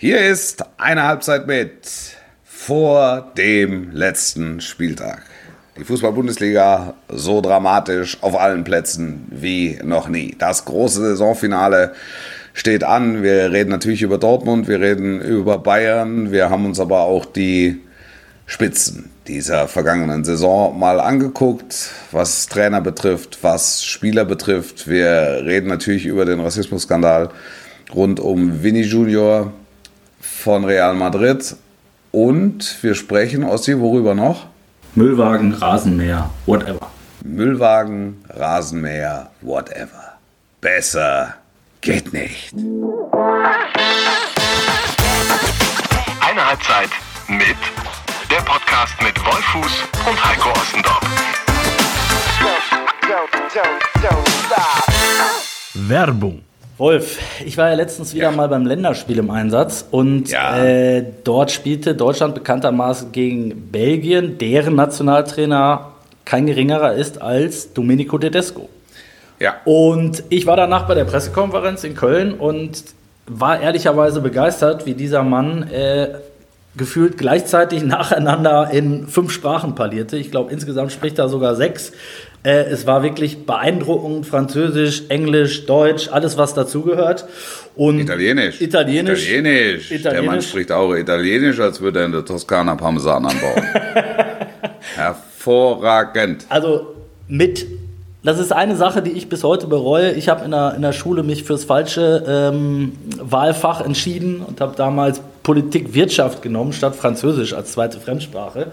Hier ist eine Halbzeit mit vor dem letzten Spieltag. Die Fußball-Bundesliga so dramatisch auf allen Plätzen wie noch nie. Das große Saisonfinale steht an. Wir reden natürlich über Dortmund, wir reden über Bayern. Wir haben uns aber auch die Spitzen dieser vergangenen Saison mal angeguckt, was Trainer betrifft, was Spieler betrifft. Wir reden natürlich über den Rassismusskandal rund um Vinny Junior von Real Madrid und wir sprechen, Ossi, worüber noch? Müllwagen, Rasenmäher, whatever. Müllwagen, Rasenmäher, whatever. Besser geht nicht. Eine Halbzeit mit der Podcast mit Wolfuß und Heiko Ostendorf. Werbung. Wolf, ich war ja letztens wieder ja. mal beim Länderspiel im Einsatz und ja. äh, dort spielte Deutschland bekanntermaßen gegen Belgien, deren Nationaltrainer kein geringerer ist als Domenico Tedesco. Ja. Und ich war danach bei der Pressekonferenz in Köln und war ehrlicherweise begeistert, wie dieser Mann äh, gefühlt gleichzeitig nacheinander in fünf Sprachen parlierte. Ich glaube, insgesamt spricht er sogar sechs. Äh, es war wirklich beeindruckend. Französisch, Englisch, Deutsch, alles, was dazugehört. Und Italienisch. Italienisch. Italienisch. Italienisch. Der Mann spricht auch Italienisch, als würde er in der Toskana Parmesan anbauen. Hervorragend. Also mit das ist eine Sache, die ich bis heute bereue. Ich habe in der, in der Schule mich fürs falsche ähm, Wahlfach entschieden und habe damals Politik Wirtschaft genommen statt Französisch als zweite Fremdsprache.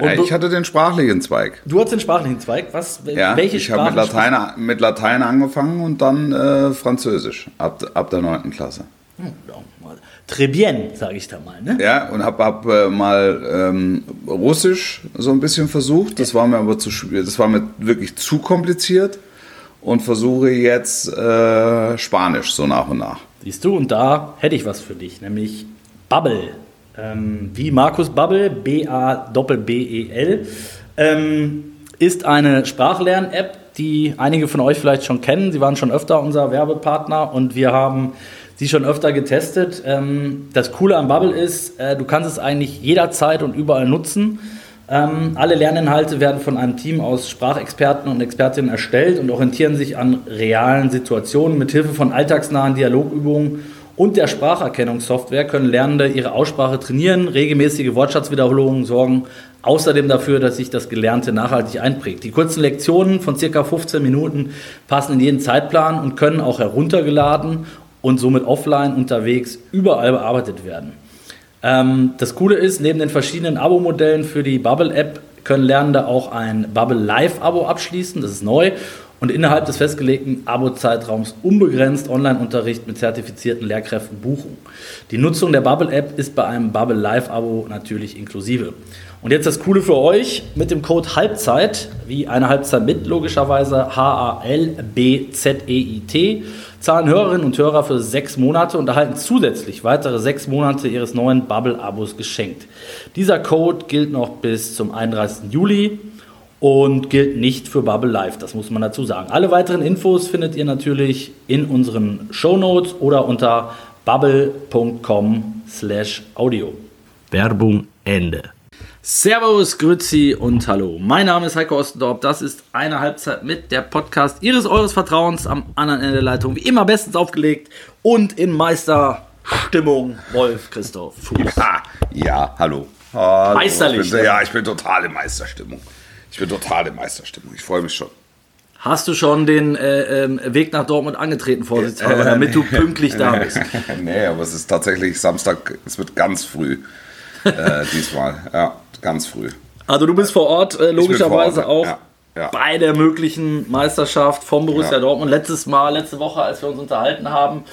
Ja, ich hatte den sprachlichen Zweig. Du hattest den sprachlichen Zweig? Was? Ja, welche ich habe mit Latein, mit Latein angefangen und dann äh, Französisch ab, ab der 9. Klasse. Très bien, sage ich da mal. Ne? Ja, und habe hab, äh, mal ähm, Russisch so ein bisschen versucht. Das war mir aber zu das war mir wirklich zu kompliziert und versuche jetzt äh, Spanisch so nach und nach. Siehst du, und da hätte ich was für dich, nämlich Bubble. Ähm, wie Markus Bubble, B-A-B-B-E-L, ähm, ist eine Sprachlern-App, die einige von euch vielleicht schon kennen. Sie waren schon öfter unser Werbepartner und wir haben sie schon öfter getestet. Ähm, das Coole am Bubble ist, äh, du kannst es eigentlich jederzeit und überall nutzen. Ähm, alle Lerninhalte werden von einem Team aus Sprachexperten und Expertinnen erstellt und orientieren sich an realen Situationen. Mithilfe von alltagsnahen Dialogübungen und der Spracherkennungssoftware können Lernende ihre Aussprache trainieren. Regelmäßige Wortschatzwiederholungen sorgen außerdem dafür, dass sich das Gelernte nachhaltig einprägt. Die kurzen Lektionen von circa 15 Minuten passen in jeden Zeitplan und können auch heruntergeladen und somit offline unterwegs überall bearbeitet werden. Ähm, das Coole ist, neben den verschiedenen Abo-Modellen für die Bubble-App können Lernende auch ein Bubble Live-Abo abschließen, das ist neu, und innerhalb des festgelegten Abo-Zeitraums unbegrenzt Online-Unterricht mit zertifizierten Lehrkräften buchen. Die Nutzung der Bubble-App ist bei einem Bubble Live-Abo natürlich inklusive. Und jetzt das Coole für euch, mit dem Code Halbzeit, wie eine Halbzeit mit, logischerweise H-A-L-B-Z-E-I-T, zahlen Hörerinnen und Hörer für sechs Monate und erhalten zusätzlich weitere sechs Monate ihres neuen Bubble-Abos geschenkt. Dieser Code gilt noch bis zum 31. Juli und gilt nicht für Bubble Live, das muss man dazu sagen. Alle weiteren Infos findet ihr natürlich in unseren Show Notes oder unter bubble.com slash audio. Werbung Ende. Servus, Grüezi und Hallo. Mein Name ist Heiko Ostendorp. Das ist eine Halbzeit mit der Podcast Ihres Eures Vertrauens am anderen Ende der Leitung. Wie immer bestens aufgelegt und in Meisterstimmung. Wolf Christoph Fuß. Ja, ja hallo. hallo. Meisterlich. Ich bin, ja, ich bin total in Meisterstimmung. Ich bin total in Meisterstimmung. Ich freue mich schon. Hast du schon den äh, äh, Weg nach Dortmund angetreten, Vorsitzer, äh, damit du pünktlich da bist? nee, aber es ist tatsächlich Samstag, es wird ganz früh äh, diesmal. Ja ganz früh. Also du bist vor Ort äh, logischerweise vor Ort, auch ja, ja. bei der möglichen Meisterschaft vom Borussia ja. Dortmund. Letztes Mal, letzte Woche, als wir uns unterhalten haben,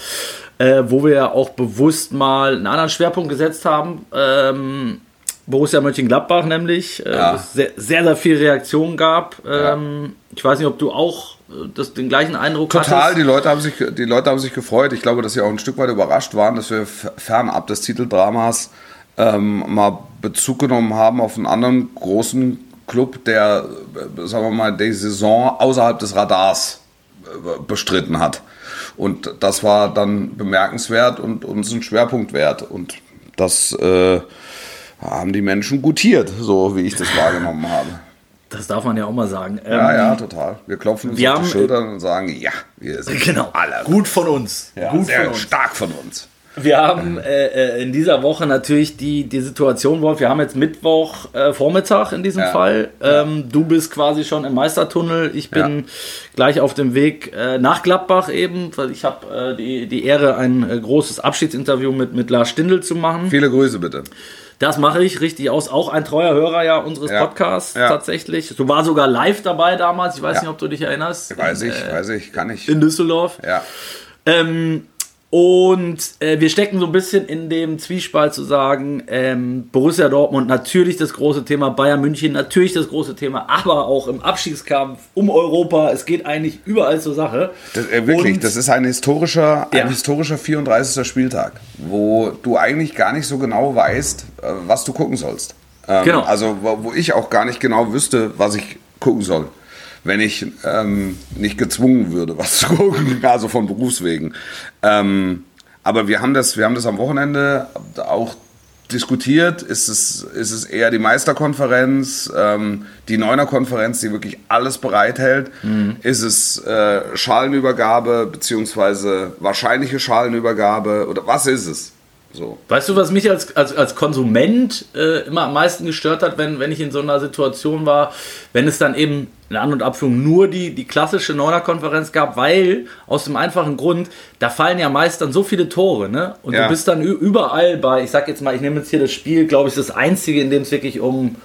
äh, wo wir ja auch bewusst mal einen anderen Schwerpunkt gesetzt haben. Ähm, Borussia Mönchengladbach nämlich, äh, ja. sehr, sehr, sehr viel Reaktion gab. Ähm, ich weiß nicht, ob du auch äh, das, den gleichen Eindruck Total, hattest. die Leute, haben sich, die Leute haben sich gefreut. Ich glaube, dass sie auch ein Stück weit überrascht waren, dass wir fernab des Titeldramas ähm, mal Bezug genommen haben auf einen anderen großen Club, der, sagen wir mal, die Saison außerhalb des Radars äh, bestritten hat. Und das war dann bemerkenswert und uns ein Schwerpunkt wert. Und das äh, haben die Menschen gutiert, so wie ich das wahrgenommen habe. Das darf man ja auch mal sagen. Ja, Ähm, ja, total. Wir klopfen uns wir auf die haben- Schultern und sagen, ja, wir sind Genau. alle Gut von uns. ja, Gut sehr von uns. stark von uns. Wir haben äh, äh, in dieser Woche natürlich die, die Situation, Wolf, wir haben jetzt Mittwoch äh, Vormittag in diesem Ja. Fall. Ähm, du bist quasi schon im Meistertunnel. Ich bin Ja. gleich auf dem Weg äh, nach Gladbach eben. weil Ich habe äh, die, die Ehre, ein äh, großes Abschiedsinterview mit, mit Lars Stindl zu machen. Viele Grüße bitte. Das mache ich richtig aus. Auch ein treuer Hörer ja unseres Ja. Podcasts Ja. tatsächlich. Du war sogar live dabei damals. Ich weiß Ja. nicht, ob du dich erinnerst. Weiß in, ich, äh, weiß ich, kann ich. In Düsseldorf. Ja. Ähm, und äh, wir stecken so ein bisschen in dem Zwiespalt zu sagen, ähm, Borussia Dortmund natürlich das große Thema, Bayern München natürlich das große Thema, aber auch im Abstiegskampf um Europa, es geht eigentlich überall zur Sache. Das, äh, wirklich, Und- das ist ein historischer, ein Ja. historischer 34. Spieltag, wo du eigentlich gar nicht so genau weißt, äh, was du gucken sollst. Ähm, Genau. Also wo, wo ich auch gar nicht genau wüsste, was ich gucken soll, wenn ich ähm, nicht gezwungen würde, was zu gucken, also von Berufswegen. Ähm, aber wir haben das, wir haben das am Wochenende auch diskutiert. Ist es, ist es eher die Meisterkonferenz, ähm, die Neuner-Konferenz, die wirklich alles bereithält? Ist es äh, Schalenübergabe beziehungsweise wahrscheinliche Schalenübergabe oder was ist es? So. Weißt du, was mich als, als, als Konsument äh, immer am meisten gestört hat, wenn, wenn ich in so einer Situation war, wenn es dann eben in An- und Abführung nur die, die klassische Neuner-Konferenz gab, weil aus dem einfachen Grund, da fallen ja meist dann so viele Tore, ne? Und Ja. du bist dann überall bei, ich sag jetzt mal, ich nehme jetzt hier das Spiel, glaube ich, das einzige, in dem es wirklich um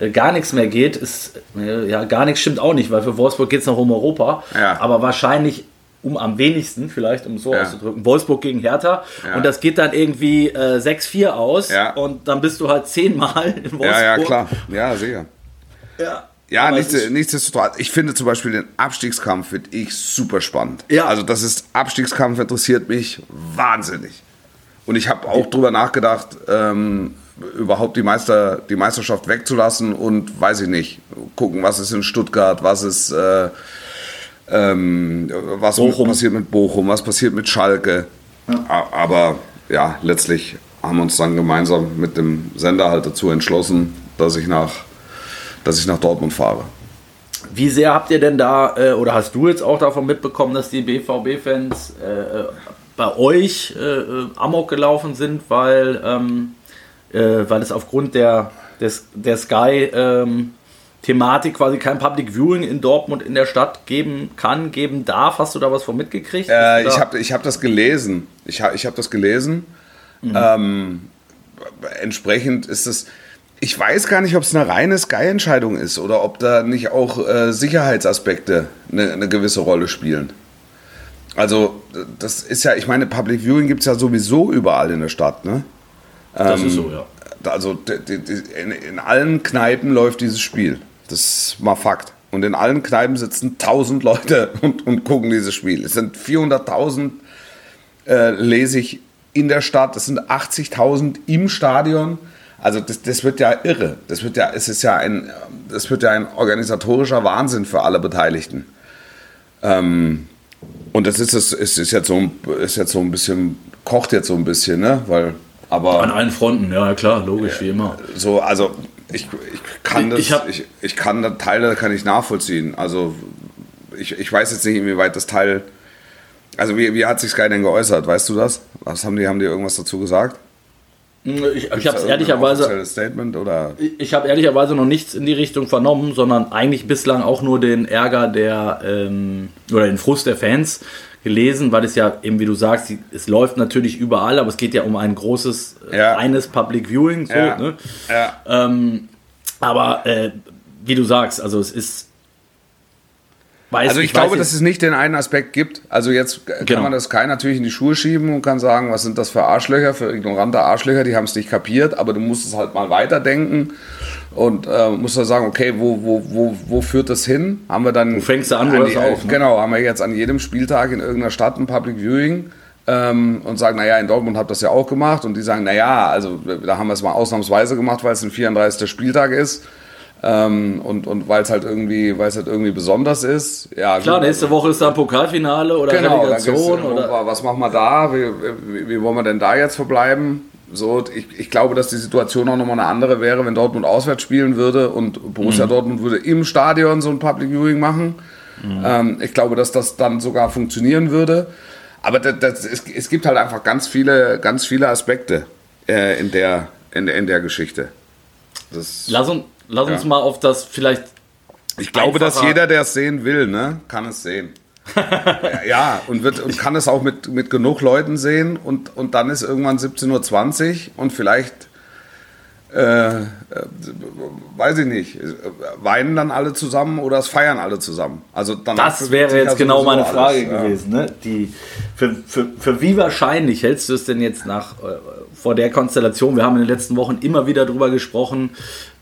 äh, gar nichts mehr geht, ist, äh, ja, gar nichts stimmt auch nicht, weil für Wolfsburg geht es noch um Europa, Ja. aber wahrscheinlich um am wenigsten, vielleicht um es so Ja. auszudrücken, Wolfsburg gegen Hertha Ja. und das geht dann irgendwie äh, 6-4 aus Ja. und dann bist du halt zehnmal in Wolfsburg. Ja, ja, klar. Ja, sicher. Ja, Ja, nichts, nichtsdestotrotz. Ich finde zum Beispiel den Abstiegskampf finde ich super spannend. Ja. Also das ist Abstiegskampf interessiert mich wahnsinnig. Und ich habe auch drüber nachgedacht, ähm, überhaupt die Meister, die Meisterschaft wegzulassen und weiß ich nicht, gucken, was ist in Stuttgart, was ist, äh, ähm, was Bochum. passiert mit Bochum, was passiert mit Schalke. A- Aber ja, letztlich haben wir uns dann gemeinsam mit dem Sender halt dazu entschlossen, dass ich nach, dass ich nach Dortmund fahre. Wie sehr habt ihr denn da, äh, oder hast du jetzt auch davon mitbekommen, dass die BVB-Fans äh, äh, bei euch äh, äh, Amok gelaufen sind, weil, ähm, äh, weil es aufgrund der, des, der Sky ähm, Thematik quasi kein Public Viewing in Dortmund in der Stadt geben kann, geben darf? Hast du da was von mitgekriegt? Äh, ich habe ich hab das gelesen. Ich, ha, ich habe das gelesen. Ähm, entsprechend ist es. Ich weiß gar nicht, ob es eine reine Sky-Entscheidung ist oder ob da nicht auch äh, Sicherheitsaspekte eine, eine gewisse Rolle spielen. Also, das ist ja, ich meine, Public Viewing gibt es ja sowieso überall in der Stadt, ne? das ist so, ja. Also in, in allen Kneipen läuft dieses Spiel. Das ist mal Fakt. Und in allen Kneipen sitzen 1000 Leute und, und gucken dieses Spiel. Es sind 400.000, äh, lese ich, in der Stadt. Es sind 80.000 im Stadion. Also das, das wird ja irre. Das wird ja, es ist ja ein, das wird ja ein organisatorischer Wahnsinn für alle Beteiligten. Ähm, und das ist es, es ist jetzt so, ein- ist jetzt so ein bisschen, kocht jetzt so ein bisschen, ne? Weil, aber An allen Fronten, ja klar, logisch, wie immer. so, also ich, ich kann das, Ich ich, ich, ich kann da Teile kann ich nachvollziehen. Also ich, ich weiß jetzt nicht, inwieweit das Teil, also wie, wie hat sich Sky denn geäußert, weißt du das? Was haben die, haben die irgendwas dazu gesagt? Ich, ich Gibt's habe ehrlicherweise, Statement oder? Ich habe ehrlicherweise noch nichts in die Richtung vernommen, sondern eigentlich bislang auch nur den Ärger der ähm, oder den Frust der Fans gelesen, weil es ja eben, wie du sagst, es läuft natürlich überall, aber es geht ja um ein großes, äh, Ja. reines Public Viewing. So, Ja. ne? Ja. ähm, aber äh, wie du sagst, also es ist. Weiß, Also ich, weiß glaube, dass es nicht den einen Aspekt gibt. Also jetzt kann Genau. man das Sky natürlich in die Schuhe schieben und kann sagen, was sind das für Arschlöcher, für ignorante Arschlöcher, die haben es nicht kapiert, aber du musst es halt mal weiterdenken und äh, musst dann sagen, okay, wo, wo, wo, wo führt das hin? Haben wir dann... Wo fängst du an, hörst du auf, ne? Genau, haben wir jetzt an jedem Spieltag in irgendeiner Stadt ein Public Viewing ähm, und sagen, naja, in Dortmund habt ihr das ja auch gemacht und die sagen, naja, also da haben wir es mal ausnahmsweise gemacht, weil es ein 34. Spieltag ist. Ähm, und und weil es halt irgendwie, weil es halt irgendwie besonders ist. Ja, Klar, gut, nächste Woche ist da Pokalfinale oder Genau, Relegation oder. Was machen wir da? Wie, wie, wie wollen wir denn da jetzt verbleiben? So, ich, ich glaube, dass die Situation auch nochmal eine andere wäre, wenn Dortmund auswärts spielen würde und Mhm. Borussia Dortmund würde im Stadion so ein Public Viewing machen. Mhm. Ähm, ich glaube, dass das dann sogar funktionieren würde. Aber das, das, es, es gibt halt einfach ganz viele, ganz viele Aspekte äh, in, der, in, in der Geschichte. Das, Lass uns, lass uns Ja. mal auf das vielleicht. ich glaube, dass jeder, der es sehen will, ne, kann es sehen. Ja, ja, und, wird, und kann es auch mit, mit genug Leuten sehen und, und dann ist irgendwann 17.20 Uhr und vielleicht, äh, äh, weiß ich nicht, weinen dann alle zusammen oder es feiern alle zusammen. Also Das wäre jetzt ja genau meine Frage alles, ja. gewesen. Ne? Die, für, für, für wie wahrscheinlich hältst du es denn jetzt nach äh, vor der Konstellation? Wir haben in den letzten Wochen immer wieder darüber gesprochen,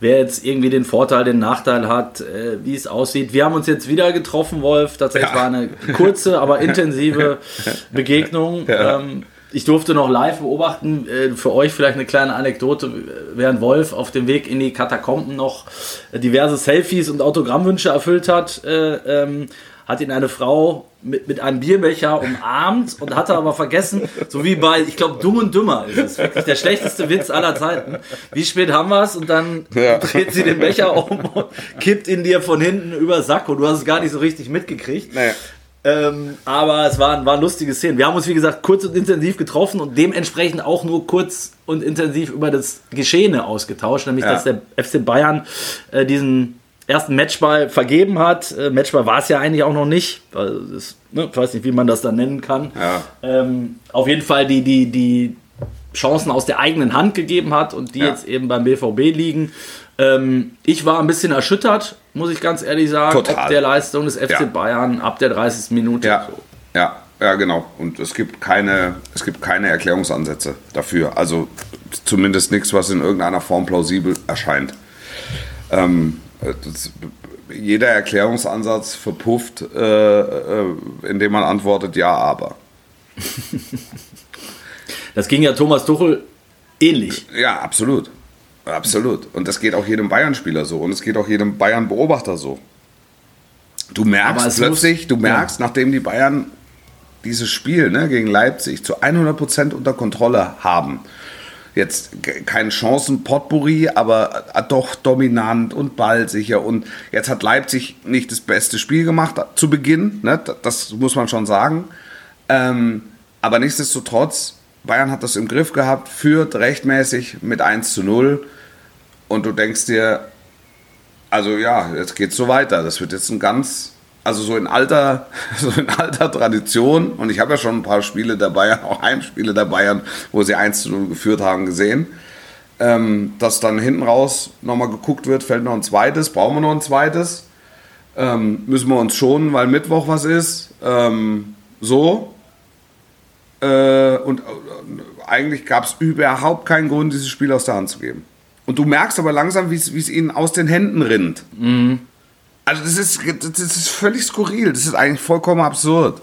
wer jetzt irgendwie den Vorteil, den Nachteil hat, äh, wie es aussieht. Wir haben uns jetzt wieder getroffen, Wolf. Tatsächlich Ja. war eine kurze, aber intensive Begegnung. Ja. Ähm, ich durfte noch live beobachten, äh, für euch vielleicht eine kleine Anekdote, während Wolf auf dem Weg in die Katakomben noch äh, diverse Selfies und Autogrammwünsche erfüllt hat, äh, ähm, hat ihn eine Frau mit, mit einem Bierbecher umarmt und hatte aber vergessen, so wie bei, ich glaube, Dumm und Dümmer ist es wirklich der schlechteste Witz aller Zeiten. Wie spät haben wir es? Und dann Ja. dreht sie den Becher um und kippt ihn dir von hinten über Sack und du hast es gar nicht so richtig mitgekriegt. Nee. Ähm, aber es waren, waren lustige Szenen. Wir haben uns, wie gesagt, kurz und intensiv getroffen und dementsprechend auch nur kurz und intensiv über das Geschehene ausgetauscht, nämlich Ja. dass der FC Bayern äh, diesen ersten Matchball vergeben hat. Äh, Matchball war es ja eigentlich auch noch nicht. Also das, ne, ich weiß nicht, wie man das dann nennen kann. Ja. Ähm, auf jeden Fall die, die, die Chancen aus der eigenen Hand gegeben hat und die Ja. jetzt eben beim BVB liegen. Ähm, ich war ein bisschen erschüttert, muss ich ganz ehrlich sagen, Total. ob der Leistung des FC Ja. Bayern ab der 30. Minute. Ja, So. ja, ja, genau. Und es gibt keine, es gibt keine Erklärungsansätze dafür. Also zumindest nichts, was in irgendeiner Form plausibel erscheint. Ähm, äh, das, jeder Erklärungsansatz verpufft, äh, äh, indem man antwortet, ja, aber. Das ging ja Thomas Tuchel ähnlich. Ja, absolut. Absolut. Und das geht auch jedem Bayern-Spieler so. Und es geht auch jedem Bayern-Beobachter so. Du merkst plötzlich, muss- du merkst, nachdem die Bayern dieses Spiel ne, gegen Leipzig zu 100% unter Kontrolle haben, jetzt ke- kein Chancen-Potpourri, aber äh, doch dominant und ballsicher. Und jetzt hat Leipzig nicht das beste Spiel gemacht äh, zu Beginn, ne, das muss man schon sagen. Ähm, aber nichtsdestotrotz, Bayern hat das im Griff gehabt, führt rechtmäßig mit 1 zu 0. Und du denkst dir, also ja, jetzt geht's so weiter. Das wird jetzt ein ganz, also so in alter, so in alter Tradition. Und ich habe ja schon ein paar Spiele der Bayern, auch Heimspiele der Bayern, wo sie 1 zu 0 geführt haben, gesehen. Ähm, dass dann hinten raus nochmal geguckt wird, fällt noch ein zweites, brauchen wir noch ein zweites. Ähm, müssen wir uns schonen, weil Mittwoch was ist. Ähm, so. Äh, und äh, eigentlich gab es überhaupt keinen Grund, dieses Spiel aus der Hand zu geben. Und du merkst aber langsam, wie es ihnen aus den Händen rinnt. Also das ist, das ist völlig skurril. Das ist eigentlich vollkommen absurd.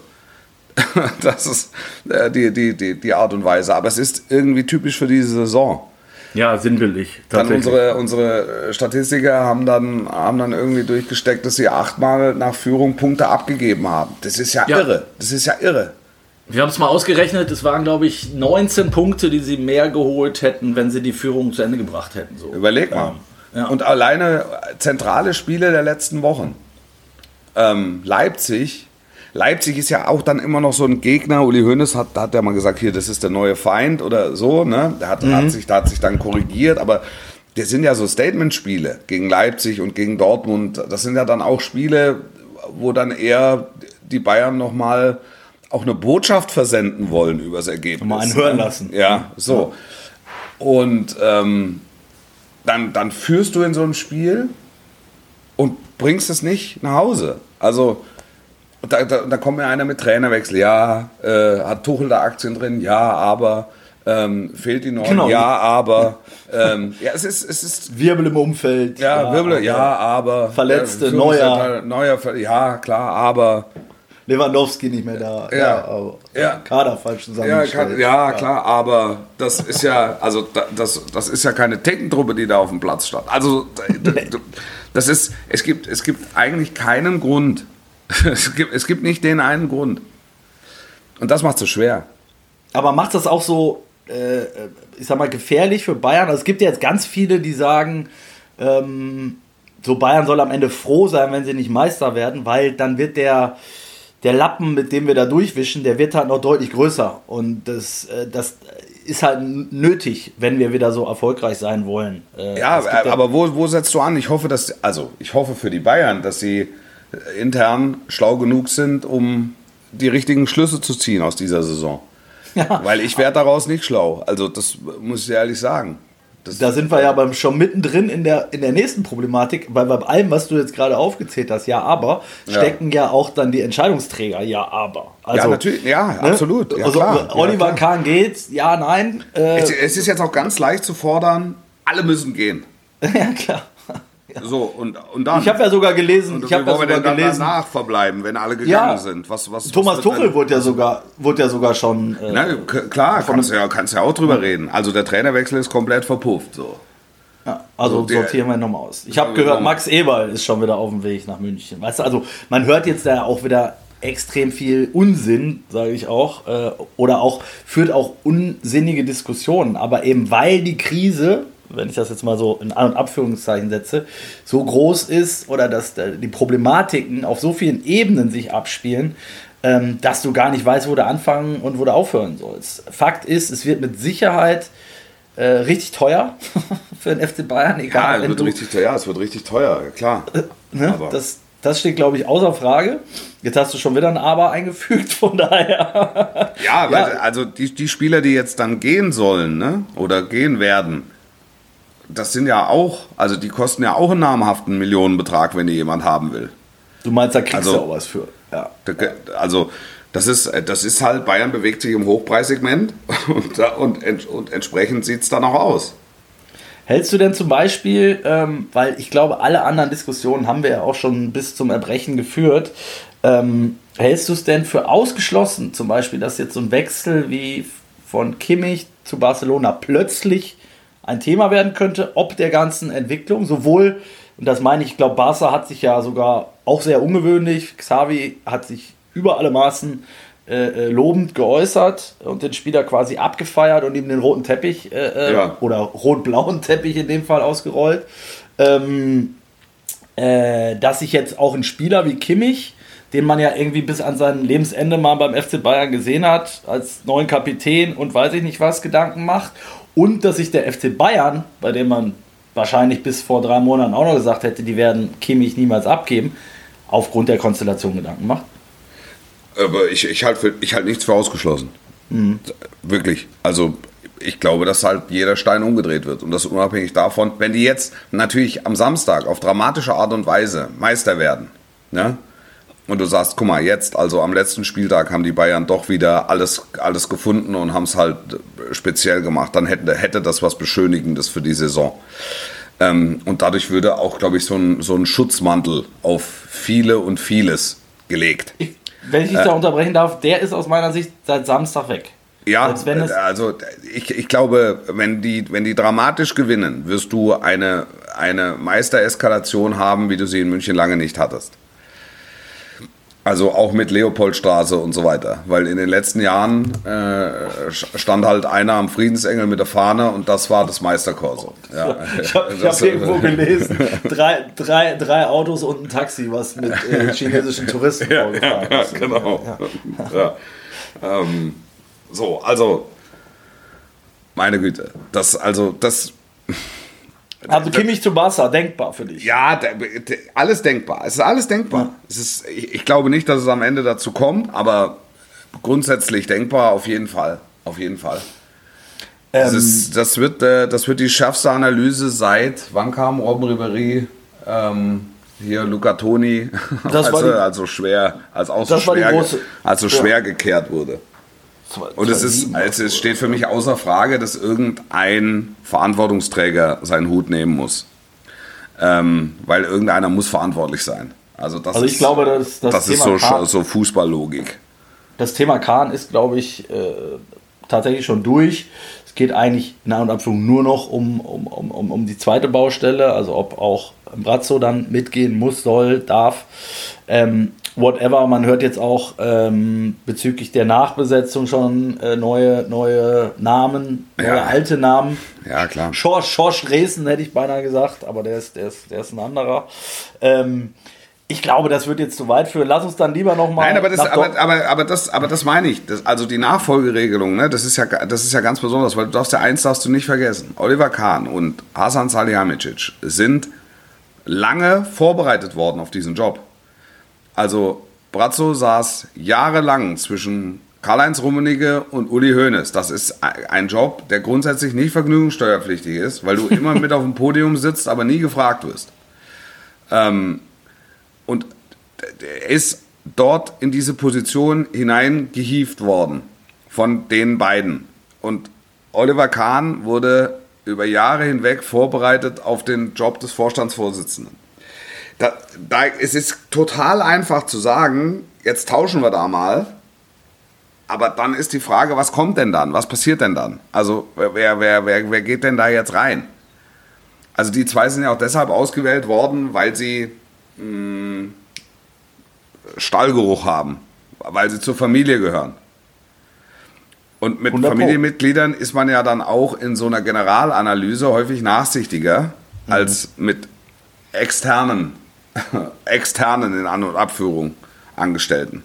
Das ist äh, die, die, die, die Art und Weise. Aber es ist irgendwie typisch für diese Saison. Ja, sinnbildlich. Dann unsere, unsere Statistiker haben dann, haben dann irgendwie durchgesteckt, dass sie achtmal nach Führung Punkte abgegeben haben. Das ist ja, Ja. irre. Das ist ja irre. Wir haben es mal ausgerechnet, es waren, glaube ich, 19 Punkte, die sie mehr geholt hätten, wenn sie die Führung zu Ende gebracht hätten. So. Überleg mal. Ja. Und alleine zentrale Spiele der letzten Wochen. Ähm, Leipzig. Leipzig ist ja auch dann immer noch so ein Gegner. Uli Hoeneß hat, hat ja mal gesagt, hier, das ist der neue Feind oder so. Ne? Der hat, hat, sich, der hat sich dann korrigiert. Aber das sind ja so Statement-Spiele gegen Leipzig und gegen Dortmund. Das sind ja dann auch Spiele, wo dann eher die Bayern nochmal auch eine Botschaft versenden wollen über das Ergebnis. Mal einen hören lassen. Ja, so. Und ähm, dann, dann führst du in so einem Spiel und bringst es nicht nach Hause. Also da, da, da kommt mir einer mit Trainerwechsel. Ja, äh, hat Tuchel da Aktien drin? Ja, aber ähm, fehlt die noch? Genau. Ja, aber ähm, ja, es ist, es ist Wirbel im Umfeld. ja, Wirbel, ja, aber Verletzte, äh, Neuer. neuer, ja, klar, aber Lewandowski nicht mehr da. Ja. aber Ja. Kader falsch Ja, zusammengestellt. kann, ja, klar, aber das ist ja, also da- das, das ist ja keine Teckentruppe, die da auf dem Platz stand. Also da- da- Das ist, es gibt, es gibt eigentlich keinen Grund. Es gibt, es gibt nicht den einen Grund. Und das macht es so schwer. Aber macht das auch so, äh, ich sag mal, gefährlich für Bayern? Also es gibt ja jetzt ganz viele, die sagen, ähm, so Bayern soll am Ende froh sein, wenn sie nicht Meister werden, weil dann wird der, der Lappen, mit dem wir da durchwischen, der wird halt noch deutlich größer. Und das, äh, das ist halt nötig, wenn wir wieder so erfolgreich sein wollen. Äh, ja, aber wo, wo setzt du an? Ich hoffe, dass, also ich hoffe für die Bayern, dass sie intern schlau genug sind, um die richtigen Schlüsse zu ziehen aus dieser Saison. Ja. Weil ich werde daraus nicht schlau. Also das muss ich ehrlich sagen. Das da sind wir ja beim, schon mittendrin in der, in der nächsten Problematik, weil bei allem, was du jetzt gerade aufgezählt hast, ja, aber, stecken ja, ja auch dann die Entscheidungsträger, ja, aber. Also, ja, natürlich, ja, ne? absolut. Ja, also, Oliver ja, Kahn geht, ja, nein. Äh, es, es, ist jetzt auch ganz leicht zu fordern, alle müssen gehen. ja, klar. So, und, und dann. Ich habe ja sogar gelesen, und ich habe ja sogar denn gelesen. danach verbleiben, wenn alle gegangen ja, sind. Was, was, Thomas was Tuchel wurde ja sogar, wurde ja sogar schon. Äh, Na, klar, kannst du ja, kannst ja auch drüber reden. Also der Trainerwechsel ist komplett verpufft. So. Ja, also so, sortieren wir nochmal aus. Ich habe gehört, Max Eberl ist schon wieder auf dem Weg nach München. Weißt du, also man hört jetzt da auch wieder extrem viel Unsinn, sage ich auch, äh, oder auch führt auch unsinnige Diskussionen. Aber eben weil die Krise wenn ich das jetzt mal so in An- und Abführungszeichen setze, so groß ist oder dass die Problematiken auf so vielen Ebenen sich abspielen, ähm, dass du gar nicht weißt, wo du anfangen und wo du aufhören sollst. Fakt ist, es wird mit Sicherheit äh, richtig teuer für den FC Bayern. Egal, ja, es wird richtig teuer, es wird richtig teuer, klar. Äh, ne? das, das steht, glaube ich, außer Frage. Jetzt hast du schon wieder ein Aber eingefügt, von daher. ja, ja. also die, die Spieler, die jetzt dann gehen sollen ne? oder gehen werden, das sind ja auch, also die kosten ja auch einen namhaften Millionenbetrag, wenn die jemand haben will. Du meinst, da kriegst also, du auch was für. Ja. Also das ist, das ist halt, Bayern bewegt sich im Hochpreissegment und, und, und entsprechend sieht es dann auch aus. Hältst du denn zum Beispiel, ähm, weil ich glaube, alle anderen Diskussionen haben wir ja auch schon bis zum Erbrechen geführt, ähm, hältst du es denn für ausgeschlossen, zum Beispiel, dass jetzt so ein Wechsel wie von Kimmich zu Barcelona plötzlich ein Thema werden könnte, ob der ganzen Entwicklung, sowohl, und das meine ich, ich glaube, Barca hat sich ja sogar auch sehr ungewöhnlich, Xavi hat sich über alle Maßen äh, äh, lobend geäußert und den Spieler quasi abgefeiert und ihm den roten Teppich äh, äh ja. oder rot-blauen Teppich in dem Fall ausgerollt. Ähm, äh, dass sich jetzt auch ein Spieler wie Kimmich, den man ja irgendwie bis an sein Lebensende mal beim FC Bayern gesehen hat, als neuen Kapitän und weiß ich nicht was Gedanken macht und dass sich der FC Bayern, bei dem man wahrscheinlich bis vor drei Monaten auch noch gesagt hätte, die werden Kimmich niemals abgeben, aufgrund der Konstellation Gedanken macht. Aber ich, ich halte halt nichts für ausgeschlossen. Mhm. Wirklich. Also ich glaube, dass halt jeder Stein umgedreht wird. Und das unabhängig davon, wenn die jetzt natürlich am Samstag auf dramatische Art und Weise Meister werden, ne? Und du sagst, guck mal, jetzt, also am letzten Spieltag haben die Bayern doch wieder alles, alles gefunden und haben es halt speziell gemacht, dann hätte, hätte das was Beschönigendes für die Saison. Ähm, und dadurch würde auch, glaube ich, so ein, so ein Schutzmantel auf viele und vieles gelegt. Ich, wenn ich dich äh, da unterbrechen darf, der ist aus meiner Sicht seit Samstag weg. Ja, also ich, ich glaube, wenn die, wenn die dramatisch gewinnen, wirst du eine, eine Meistereskalation haben, wie du sie in München lange nicht hattest. Also auch mit Leopoldstraße und so weiter. Weil in den letzten Jahren äh, stand halt einer am Friedensengel mit der Fahne und das war das Meisterkorso. Ja. Ich habe hab irgendwo gelesen, drei, drei, drei Autos und ein Taxi, was mit äh, chinesischen Touristen ja, vorgefahren ist. Ja, genau. Ja. Ähm, so, also meine Güte. Das, also, das also Kimmich zu Barca, denkbar für dich? Ja, alles denkbar. Es ist alles denkbar. Ja. Es ist, ich, ich, glaube nicht, dass es am Ende dazu kommt, aber grundsätzlich denkbar auf jeden Fall. Auf jeden Fall. Ähm, das, ist, das, wird, äh, das wird die schärfste Analyse seit, wann kam Robben Ribery? Ähm, hier Luca Toni, als, die, also schwer, als auch so schwer, große, also schwer ja. gekehrt wurde. Und es, ist, also es steht für mich außer Frage, dass irgendein Verantwortungsträger seinen Hut nehmen muss. Ähm, weil irgendeiner muss verantwortlich sein. Also, das also ich ist, glaube, das, das Thema ist so, Kahn, so Fußballlogik. Das Thema Kahn ist, glaube ich, äh, tatsächlich schon durch. Es geht eigentlich in An- und Abführung nur noch um, um, um, um die zweite Baustelle, also ob auch Brazzo dann mitgehen muss, soll, darf. Ähm, whatever, man hört jetzt auch ähm, bezüglich der Nachbesetzung schon äh, neue, neue Namen, neue Ja. alte Namen. Ja, klar. Schorsch, Schorsch Resen hätte ich beinahe gesagt, aber der ist, der ist, der ist ein anderer. Ähm, ich glaube, das wird jetzt zu weit führen. Lass uns dann lieber nochmal. Nein, aber das, aber, aber, aber das, aber das meine ich. Das, also die Nachfolgeregelung, ne, das ist ja, das ist ja ganz besonders, weil du darfst ja eins darfst du nicht vergessen. Oliver Kahn und Hasan Salihamidzic sind lange vorbereitet worden auf diesen Job. Also Brazzo saß jahrelang zwischen Karl-Heinz Rummenigge und Uli Hoeneß. Das ist ein Job, der grundsätzlich nicht vergnügungssteuerpflichtig ist, weil du immer mit auf dem Podium sitzt, aber nie gefragt wirst. Ähm, und er ist dort in diese Position hineingehievt worden von den beiden. Und Oliver Kahn wurde über Jahre hinweg vorbereitet auf den Job des Vorstandsvorsitzenden. Da, da, es ist total einfach zu sagen, jetzt tauschen wir da mal. Aber dann ist die Frage, was kommt denn dann? Was passiert denn dann? Also wer, wer, wer, wer geht denn da jetzt rein? Also die zwei sind ja auch deshalb ausgewählt worden, weil sie mh, Stallgeruch haben, weil sie zur Familie gehören. Und mit 100 Pro. Familienmitgliedern ist man ja dann auch in so einer Generalanalyse häufig nachsichtiger als mit externen, externen in An- und Abführung Angestellten.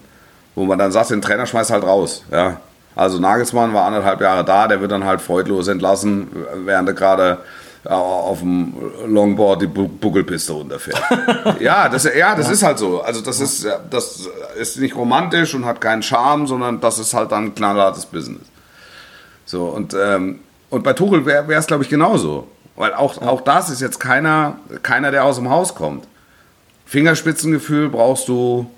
Wo man dann sagt, den Trainer schmeißt halt raus. Ja. Also Nagelsmann war anderthalb Jahre da, der wird dann halt freudlos entlassen, während er gerade auf dem Longboard die Bu- Buckelpiste runterfährt. ja, das, ja, das ist halt so. Also das ist, ja, das ist nicht romantisch und hat keinen Charme, sondern das ist halt dann knallhartes Business. So, und, ähm, und bei Tuchel wäre es, glaube ich, genauso. Weil auch, auch das ist jetzt keiner, keiner, der aus dem Haus kommt. Fingerspitzengefühl brauchst du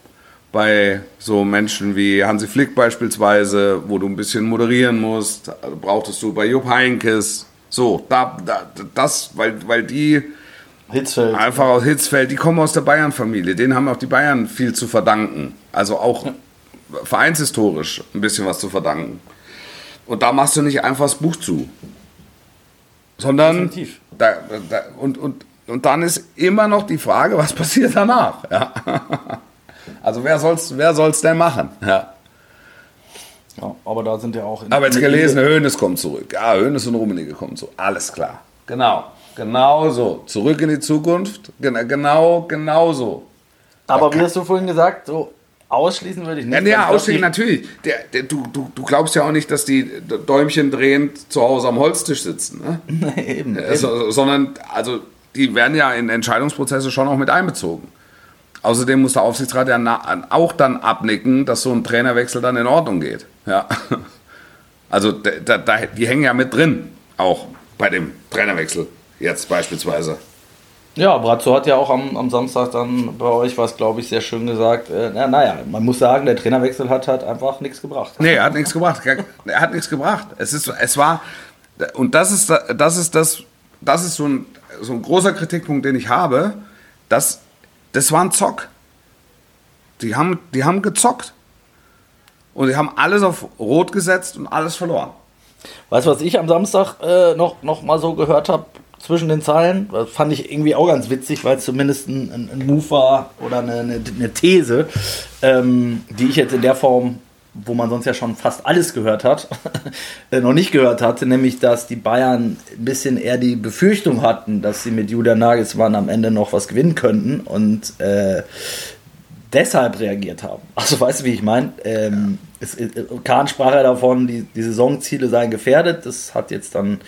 bei so Menschen wie Hansi Flick beispielsweise, wo du ein bisschen moderieren musst, also brauchtest du bei Jupp Heynckes. So, da, da, das, weil, weil die Hitzfeld. einfach aus Hitzfeld, die kommen aus der Bayern-Familie, denen haben auch die Bayern viel zu verdanken. Also auch vereinshistorisch ein bisschen was zu verdanken. Und da machst du nicht einfach das Buch zu. Sondern Definitiv. da, da, und, und, und dann ist immer noch die Frage, was passiert danach? Ja. Also wer soll's, wer soll's denn machen? Ja. Ja, aber da sind ja auch. In, Aber jetzt gelesen, Hönes kommt zurück. Ja, Hönes und Rummenigge kommen zurück. Alles klar. Genau. Genau so. Zurück in die Zukunft. Gen- Genau, genau so. Aber wie hast du vorhin gesagt, so ausschließen würde ich nicht. Ja, ja die- natürlich. Der, der, du, du, du glaubst ja auch nicht, dass die Däumchen drehend zu Hause am Holztisch sitzen. Ne? Nee, eben, Äh, eben. so, sondern, also, die werden ja in Entscheidungsprozesse schon auch mit einbezogen. Außerdem muss der Aufsichtsrat ja auch dann abnicken, dass so ein Trainerwechsel dann in Ordnung geht. Ja. Also, da, da, die hängen ja mit drin, auch bei dem Trainerwechsel jetzt beispielsweise. Ja, Brazzo hat ja auch am, am Samstag dann bei euch was, glaube ich, sehr schön gesagt. Äh, na, naja, man muss sagen, der Trainerwechsel hat halt einfach nichts gebracht. Nee, er hat nichts gebracht. Er hat nichts gebracht. Es, ist, es war, und das ist, das ist, das, das ist so, ein, so ein großer Kritikpunkt, den ich habe. Das, das war ein Zock. Die haben, die haben gezockt. Und die haben alles auf Rot gesetzt und alles verloren. Weißt du, was ich am Samstag äh, noch, noch mal so gehört habe zwischen den Zeilen? Das fand ich irgendwie auch ganz witzig, weil es zumindest ein, ein, Move war oder eine, eine, eine These, ähm, die ich jetzt in der Form, wo man sonst ja schon fast alles gehört hat, äh, noch nicht gehört hatte, nämlich dass die Bayern ein bisschen eher die Befürchtung hatten, dass sie mit Julian Nagelsmann am Ende noch was gewinnen könnten und äh, deshalb reagiert haben. Also weißt du, wie ich meine? Ähm, es- äh, Kahn sprach ja davon, die, die Saisonziele seien gefährdet. Das hat jetzt dann,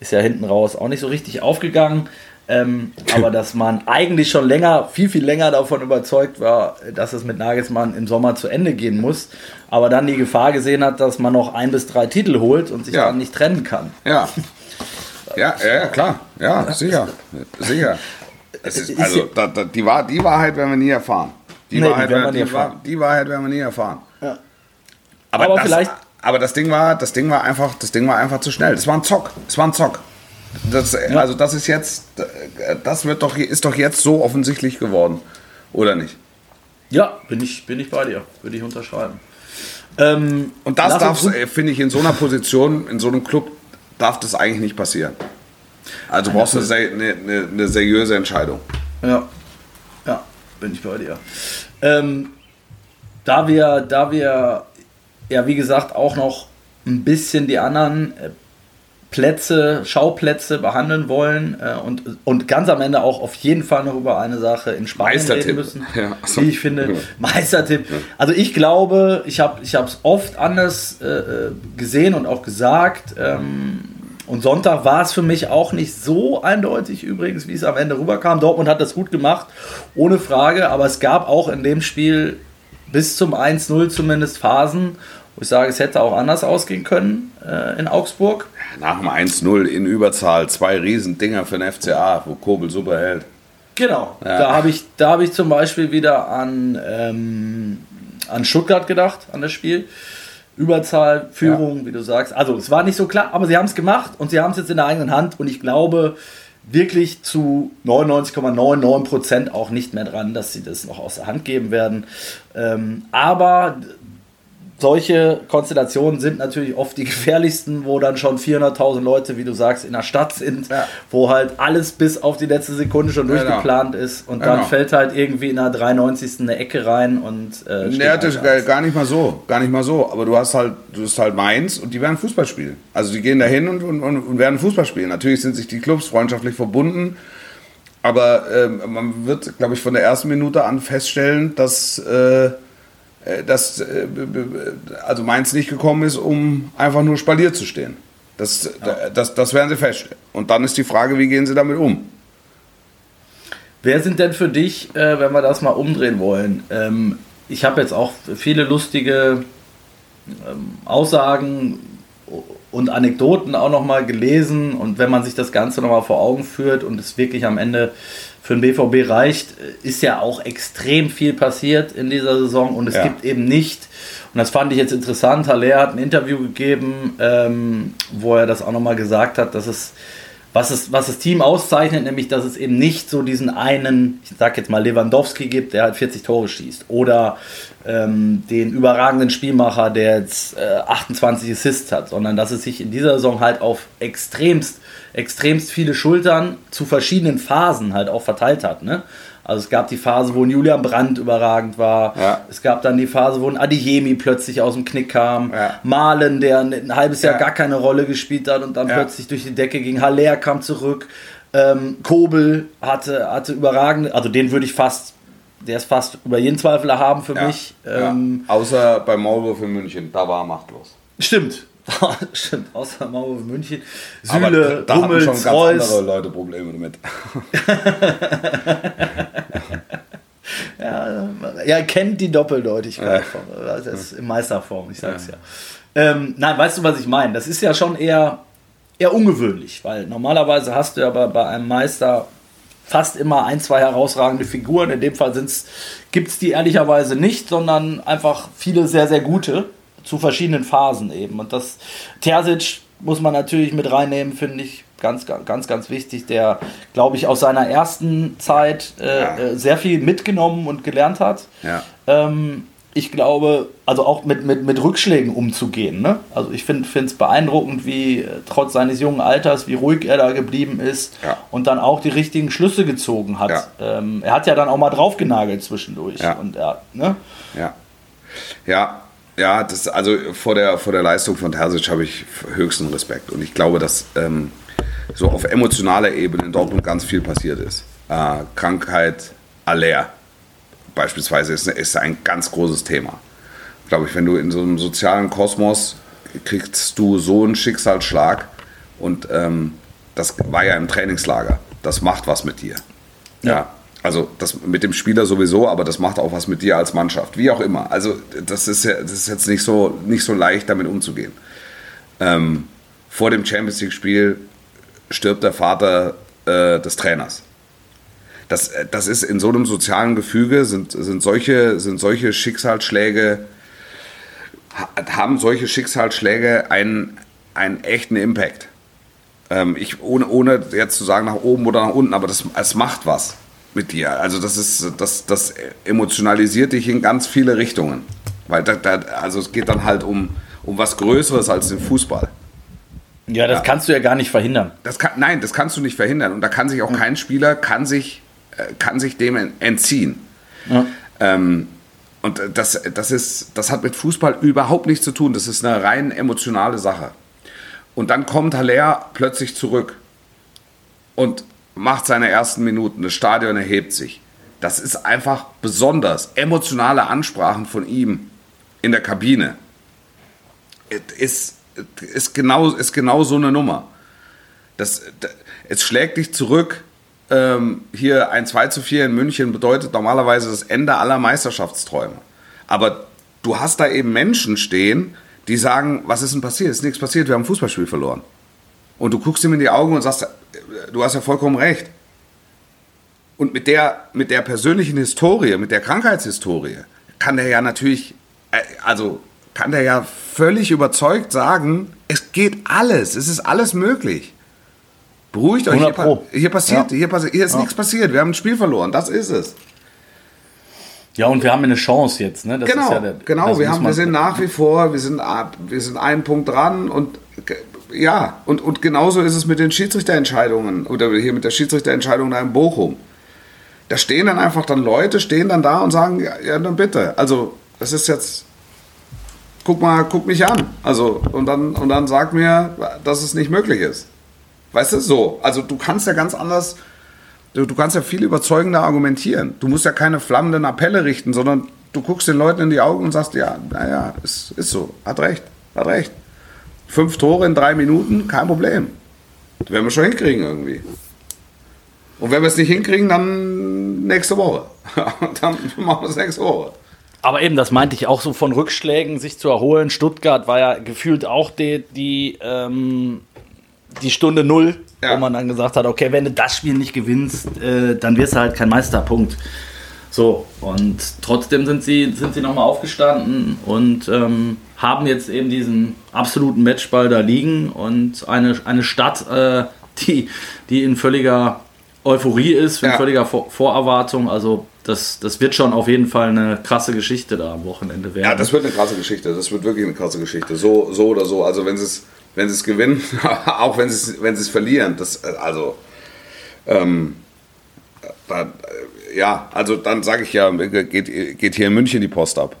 ist ja hinten raus auch nicht so richtig aufgegangen. Ähm, aber dass man eigentlich schon länger, viel, viel länger davon überzeugt war, dass es mit Nagelsmann im Sommer zu Ende gehen muss, aber dann die Gefahr gesehen hat, dass man noch ein bis drei Titel holt und sich Ja. dann nicht trennen kann. Ja. Ja, ja, klar. Ja, sicher. Sicher. Es ist, also, da, da, die, Wahr, die Wahrheit werden wir nie erfahren. Die, Nee, Wahrheit, werden wir werden- nie die, Wahr- erfahren. die Wahrheit werden wir nie erfahren. Ja. Aber, Aber das, vielleicht- Aber das Ding war, das Ding war einfach, das Ding war einfach zu schnell. Das war ein Zock. Das war ein Zock. Das, Also das ist jetzt, das wird doch, ist doch jetzt so offensichtlich geworden, oder nicht? Ja, bin ich, bin ich bei dir. Würde ich unterschreiben. Ähm, Und das darf, äh, finde ich, in so einer Position, in so einem Club, darf das eigentlich nicht passieren. Also brauchst du eine, eine, eine seriöse Entscheidung. Ja, ja, bin ich bei dir. Ähm, da wir, da wir, ja, wie gesagt, auch noch ein bisschen die anderen äh, Plätze, Schauplätze behandeln wollen äh, und, und ganz am Ende auch auf jeden Fall noch über eine Sache in Spanien reden müssen, ja, so. die ich finde, ja. Meistertipp. Ja. Also ich glaube, ich habe es oft anders äh, gesehen und auch gesagt. Ähm, und Sonntag war es für mich auch nicht so eindeutig übrigens, wie es am Ende rüberkam. Dortmund hat das gut gemacht, ohne Frage, aber es gab auch in dem Spiel bis zum 1-0 zumindest Phasen, wo ich sage, es hätte auch anders ausgehen können äh, in Augsburg. Nach dem 1-0 in Überzahl, zwei Riesendinger für den FCA, wo Kobel super hält. Genau, ja. da habe ich, hab ich zum Beispiel wieder an, ähm, an Stuttgart gedacht, an das Spiel. Überzahl, Führung, ja. wie du sagst. Also es war nicht so klar, aber sie haben es gemacht und sie haben es jetzt in der eigenen Hand und ich glaube wirklich zu 99,99% auch nicht mehr dran, dass sie das noch aus der Hand geben werden. Ähm, aber solche Konstellationen sind natürlich oft die gefährlichsten, wo dann schon 400.000 Leute, wie du sagst, in der Stadt sind, ja. wo halt alles bis auf die letzte Sekunde schon genau. durchgeplant ist und genau. dann fällt halt irgendwie in der 93. eine Ecke rein und äh, nee, das halt gar nicht mal so, gar nicht mal so, aber du hast halt du hast halt Mainz und die werden Fußball spielen. Also die gehen dahin und, und, und werden Fußball spielen. Natürlich sind sich die Clubs freundschaftlich verbunden, aber äh, man wird, glaube ich, von der ersten Minute an feststellen, dass äh, dass äh, also Mainz nicht gekommen ist, um einfach nur spaliert zu stehen. Das, ja. das, das werden sie feststellen. Und dann ist die Frage, wie gehen sie damit um? Wer sind denn für dich, äh, wenn wir das mal umdrehen wollen? Ähm, ich habe jetzt auch viele lustige ähm, Aussagen und Anekdoten auch noch mal gelesen und wenn man sich das Ganze noch mal vor Augen führt und es wirklich am Ende für den BVB reicht, ist ja auch extrem viel passiert in dieser Saison und es ja. gibt eben nicht, und das fand ich jetzt interessant, Haller hat ein Interview gegeben, ähm, wo er das auch nochmal gesagt hat, dass es was, es, was das Team auszeichnet, nämlich, dass es eben nicht so diesen einen, ich sag jetzt mal Lewandowski gibt, der halt 40 Tore schießt. Oder ähm, den überragenden Spielmacher, der jetzt äh, 28 Assists hat, sondern dass es sich in dieser Saison halt auf extremst extremst viele Schultern zu verschiedenen Phasen halt auch verteilt hat. Ne? Also es gab die Phase, wo ein Julian Brandt überragend war. Ja. Es gab dann die Phase, wo ein Adiyemi plötzlich aus dem Knick kam. Ja. Malen, der ein halbes Jahr ja. gar keine Rolle gespielt hat und dann plötzlich durch die Decke ging. Haller kam zurück. Ähm, Kobel hatte, hatte überragende, also den würde ich fast, der ist fast über jeden Zweifel erhaben für mich. Ähm, Außer bei Maulwurf in München, da war er machtlos. Stimmt, Stimmt, außer Mauer München. Süle, da Hummels, haben schon ganz Reus. andere Leute Probleme damit. ja, er kennt die Doppeldeutigkeit von, das ist in Meisterform, ich sag's ja. ja. Ähm, nein, weißt du, was ich meine? Das ist ja schon eher, eher ungewöhnlich, weil normalerweise hast du ja bei, bei einem Meister fast immer ein, zwei herausragende Figuren. In dem Fall gibt es die ehrlicherweise nicht, sondern einfach viele sehr, sehr gute zu verschiedenen Phasen eben. Und das Terzic muss man natürlich mit reinnehmen, finde ich ganz, ganz, ganz wichtig, der, glaube ich, aus seiner ersten Zeit äh, ja. Äh, sehr viel mitgenommen und gelernt hat. Ja. Ähm, ich glaube, also auch mit, mit, mit Rückschlägen umzugehen. Ne? Also ich finde es beeindruckend, wie äh, trotz seines jungen Alters, wie ruhig er da geblieben ist ja. und dann auch die richtigen Schlüsse gezogen hat. Ja. Ähm, er hat ja dann auch mal draufgenagelt zwischendurch. Ja. Und er, ne? ja. Ja, ja, das, also vor der, vor der Leistung von Terzic habe ich höchsten Respekt. Und ich glaube, dass ähm, so auf emotionaler Ebene in Dortmund ganz viel passiert ist. Äh, Krankheit, Aller beispielsweise ist, ist ein ganz großes Thema. Glaube ich, wenn du in so einem sozialen Kosmos kriegst du so einen Schicksalsschlag und ähm, das war ja im Trainingslager. Das macht was mit dir. ja. ja also das mit dem Spieler sowieso, aber das macht auch was mit dir als Mannschaft, wie auch immer. Also das ist, ja, das ist jetzt nicht so, nicht so leicht, damit umzugehen. Ähm, vor dem Champions League-Spiel stirbt der Vater äh, des Trainers. Das, äh, das ist in so einem sozialen Gefüge, sind, sind, solche, sind solche Schicksalsschläge, haben solche Schicksalsschläge einen, einen echten Impact. Ähm, ich, ohne, ohne jetzt zu sagen nach oben oder nach unten, aber das, es macht was mit dir. Also das ist, das, das emotionalisiert dich in ganz viele Richtungen. Weil da, da, also es geht dann halt um, um was Größeres als den Fußball. Ja, das ja. kannst du ja gar nicht verhindern. Das kann, nein, das kannst du nicht verhindern. Und da kann sich auch kein Spieler, kann sich äh, kann sich dem en- entziehen. Ja. Ähm, und das, das, ist, das hat mit Fußball überhaupt nichts zu tun. Das ist eine rein emotionale Sache. Und dann kommt Haller plötzlich zurück und macht seine ersten Minuten. Das Stadion erhebt sich. Das ist einfach besonders. Emotionale Ansprachen von ihm in der Kabine. Ist, ist, genau, ist genau so eine Nummer. Das, das, es schlägt dich zurück. Ähm, hier ein 2 zu 4 in München bedeutet normalerweise das Ende aller Meisterschaftsträume. Aber du hast da eben Menschen stehen, die sagen, was ist denn passiert? Ist nichts passiert, wir haben ein Fußballspiel verloren. Und du guckst ihm in die Augen und sagst, du hast ja vollkommen recht. Und mit der, mit der persönlichen Historie, mit der Krankheitshistorie, kann der ja natürlich, äh, also kann der ja völlig überzeugt sagen, es geht alles, es ist alles möglich. Beruhigt euch, hier, 100 Pro. pa- hier passiert, Ja. hier, passi hier ist nichts passiert, wir haben ein Spiel verloren, das ist es. Ja, und wir haben eine Chance jetzt. Ne? Das genau, ist ja der, genau. Wir, haben, wir sind nach wie vor, wir sind, wir sind einen Punkt dran und ja, und, und genauso ist es mit den Schiedsrichterentscheidungen oder hier mit der Schiedsrichterentscheidung da in Bochum. Da stehen dann einfach dann Leute, stehen dann da und sagen, ja, ja dann bitte. Also, das ist jetzt, guck mal, guck mich an. Also, und dann, und dann sag mir, dass es nicht möglich ist. Weißt du, so. Also, du kannst ja ganz anders, du, du kannst ja viel überzeugender argumentieren. Du musst ja keine flammenden Appelle richten, sondern du guckst den Leuten in die Augen und sagst, ja, naja, es ist so, hat recht, hat recht. Fünf Tore in drei Minuten, kein Problem. Das werden wir schon hinkriegen irgendwie. Und wenn wir es nicht hinkriegen, dann nächste Woche. dann machen wir es nächste Woche. Aber eben, das meinte ich auch so von Rückschlägen, sich zu erholen. Stuttgart war ja gefühlt auch die, die, ähm, die Stunde Null, Ja. wo man dann gesagt hat, okay, wenn du das Spiel nicht gewinnst, äh, dann wirst du halt kein Meisterpunkt. So, und trotzdem sind sie, sind sie nochmal aufgestanden und ähm, haben jetzt eben diesen absoluten Matchball da liegen und eine, eine Stadt, äh, die, die in völliger Euphorie ist, in Ja. völliger Vor Vorerwartung. Also das, das wird schon auf jeden Fall eine krasse Geschichte da am Wochenende werden. Ja, das wird eine krasse Geschichte. Das wird wirklich eine krasse Geschichte. So, so oder so. Also wenn sie es, wenn sie es gewinnen, auch wenn sie es, wenn sie es verlieren, das äh, also ähm, da, äh, ja, also dann sage ich ja, geht, geht hier in München die Post ab.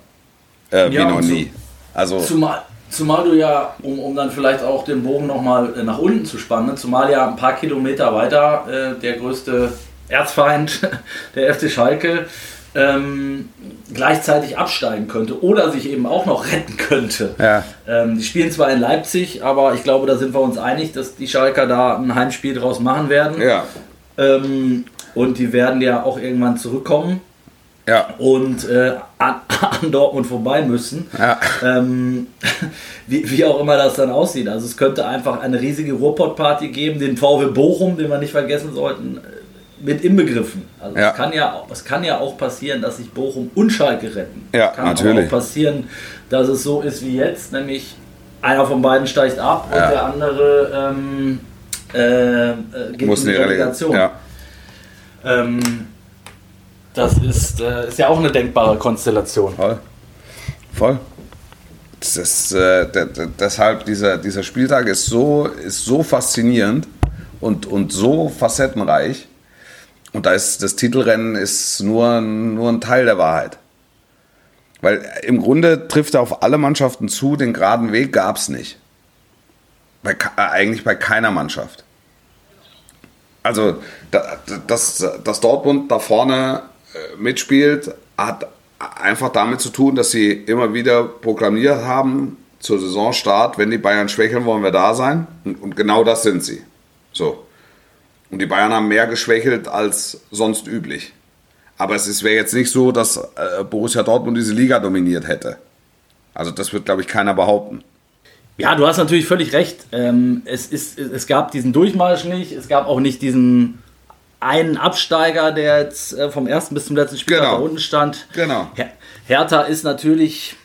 Äh, wie Ja, noch und so- nie. Also Zumal, zumal du ja, um, um dann vielleicht auch den Bogen nochmal nach unten zu spannen, zumal ja ein paar Kilometer weiter äh, der größte Erzfeind der FC Schalke ähm, gleichzeitig absteigen könnte oder sich eben auch noch retten könnte. Ja. Ähm, die spielen zwar in Leipzig, aber ich glaube, da sind wir uns einig, dass die Schalker da ein Heimspiel draus machen werden. ja, Ähm, und die werden ja auch irgendwann zurückkommen ja, und äh, an, an Dortmund vorbei müssen. ja. Ähm, wie, wie auch immer das dann aussieht. Also es könnte einfach eine riesige Ruhrpott-Party geben, den VW Bochum, den wir nicht vergessen sollten, mit inbegriffen. Also Ja. es, kann ja, auch- es kann ja auch passieren, dass sich Bochum und Schalke retten. Ja, kann natürlich. auch passieren, dass es so ist wie jetzt, nämlich einer von beiden steigt ab und Ja. der andere ähm, äh, äh, geht Muss in die Relegation. Ja. Ähm, das ist, äh, ist ja auch eine denkbare Konstellation. Voll. Voll. Das ist, äh, deshalb dieser, dieser Spieltag ist so, ist so faszinierend und, und so facettenreich. Und da ist das Titelrennen ist nur, nur ein Teil der Wahrheit. Weil im Grunde trifft er auf alle Mannschaften zu, den geraden Weg gab es nicht. Bei, äh, eigentlich bei keiner Mannschaft. Also, da- dass, dass Dortmund da vorne äh, mitspielt, hat einfach damit zu tun, dass sie immer wieder proklamiert haben, zur Saisonstart, wenn die Bayern schwächeln, wollen wir da sein. Und, und genau das sind sie. So. Und die Bayern haben mehr geschwächelt als sonst üblich. Aber es wäre jetzt nicht so, dass äh, Borussia Dortmund diese Liga dominiert hätte. Also das wird, glaube ich, keiner behaupten. Ja, du hast natürlich völlig recht. Ähm, es, ist, es gab diesen Durchmarsch nicht, es gab auch nicht diesen einen Absteiger, der jetzt äh, vom ersten bis zum letzten Spiel Genau. da unten stand. Genau. Her Hertha ist natürlich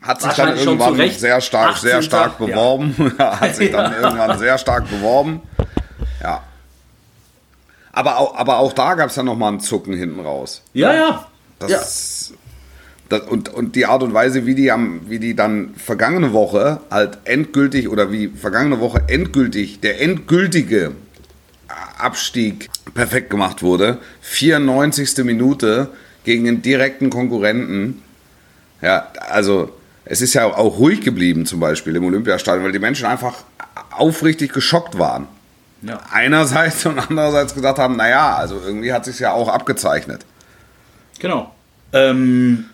Hat sich dann irgendwann sehr stark, sehr 18. stark Ja. beworben. Hat sich dann Ja. irgendwann sehr stark beworben. Ja. Aber auch, aber auch da gab es ja nochmal einen Zucken hinten raus. Ja, ja. Das, ja. das, und, und die Art und Weise, wie die, am, wie die dann vergangene Woche halt endgültig oder wie vergangene Woche endgültig der endgültige Abstieg perfekt gemacht wurde. 94. Minute gegen einen direkten Konkurrenten. Ja, also es ist ja auch ruhig geblieben zum Beispiel im Olympiastadion, weil die Menschen einfach aufrichtig geschockt waren. Ja. Einerseits und andererseits gesagt haben, naja, also irgendwie hat sich ja auch abgezeichnet. Genau. Ähm,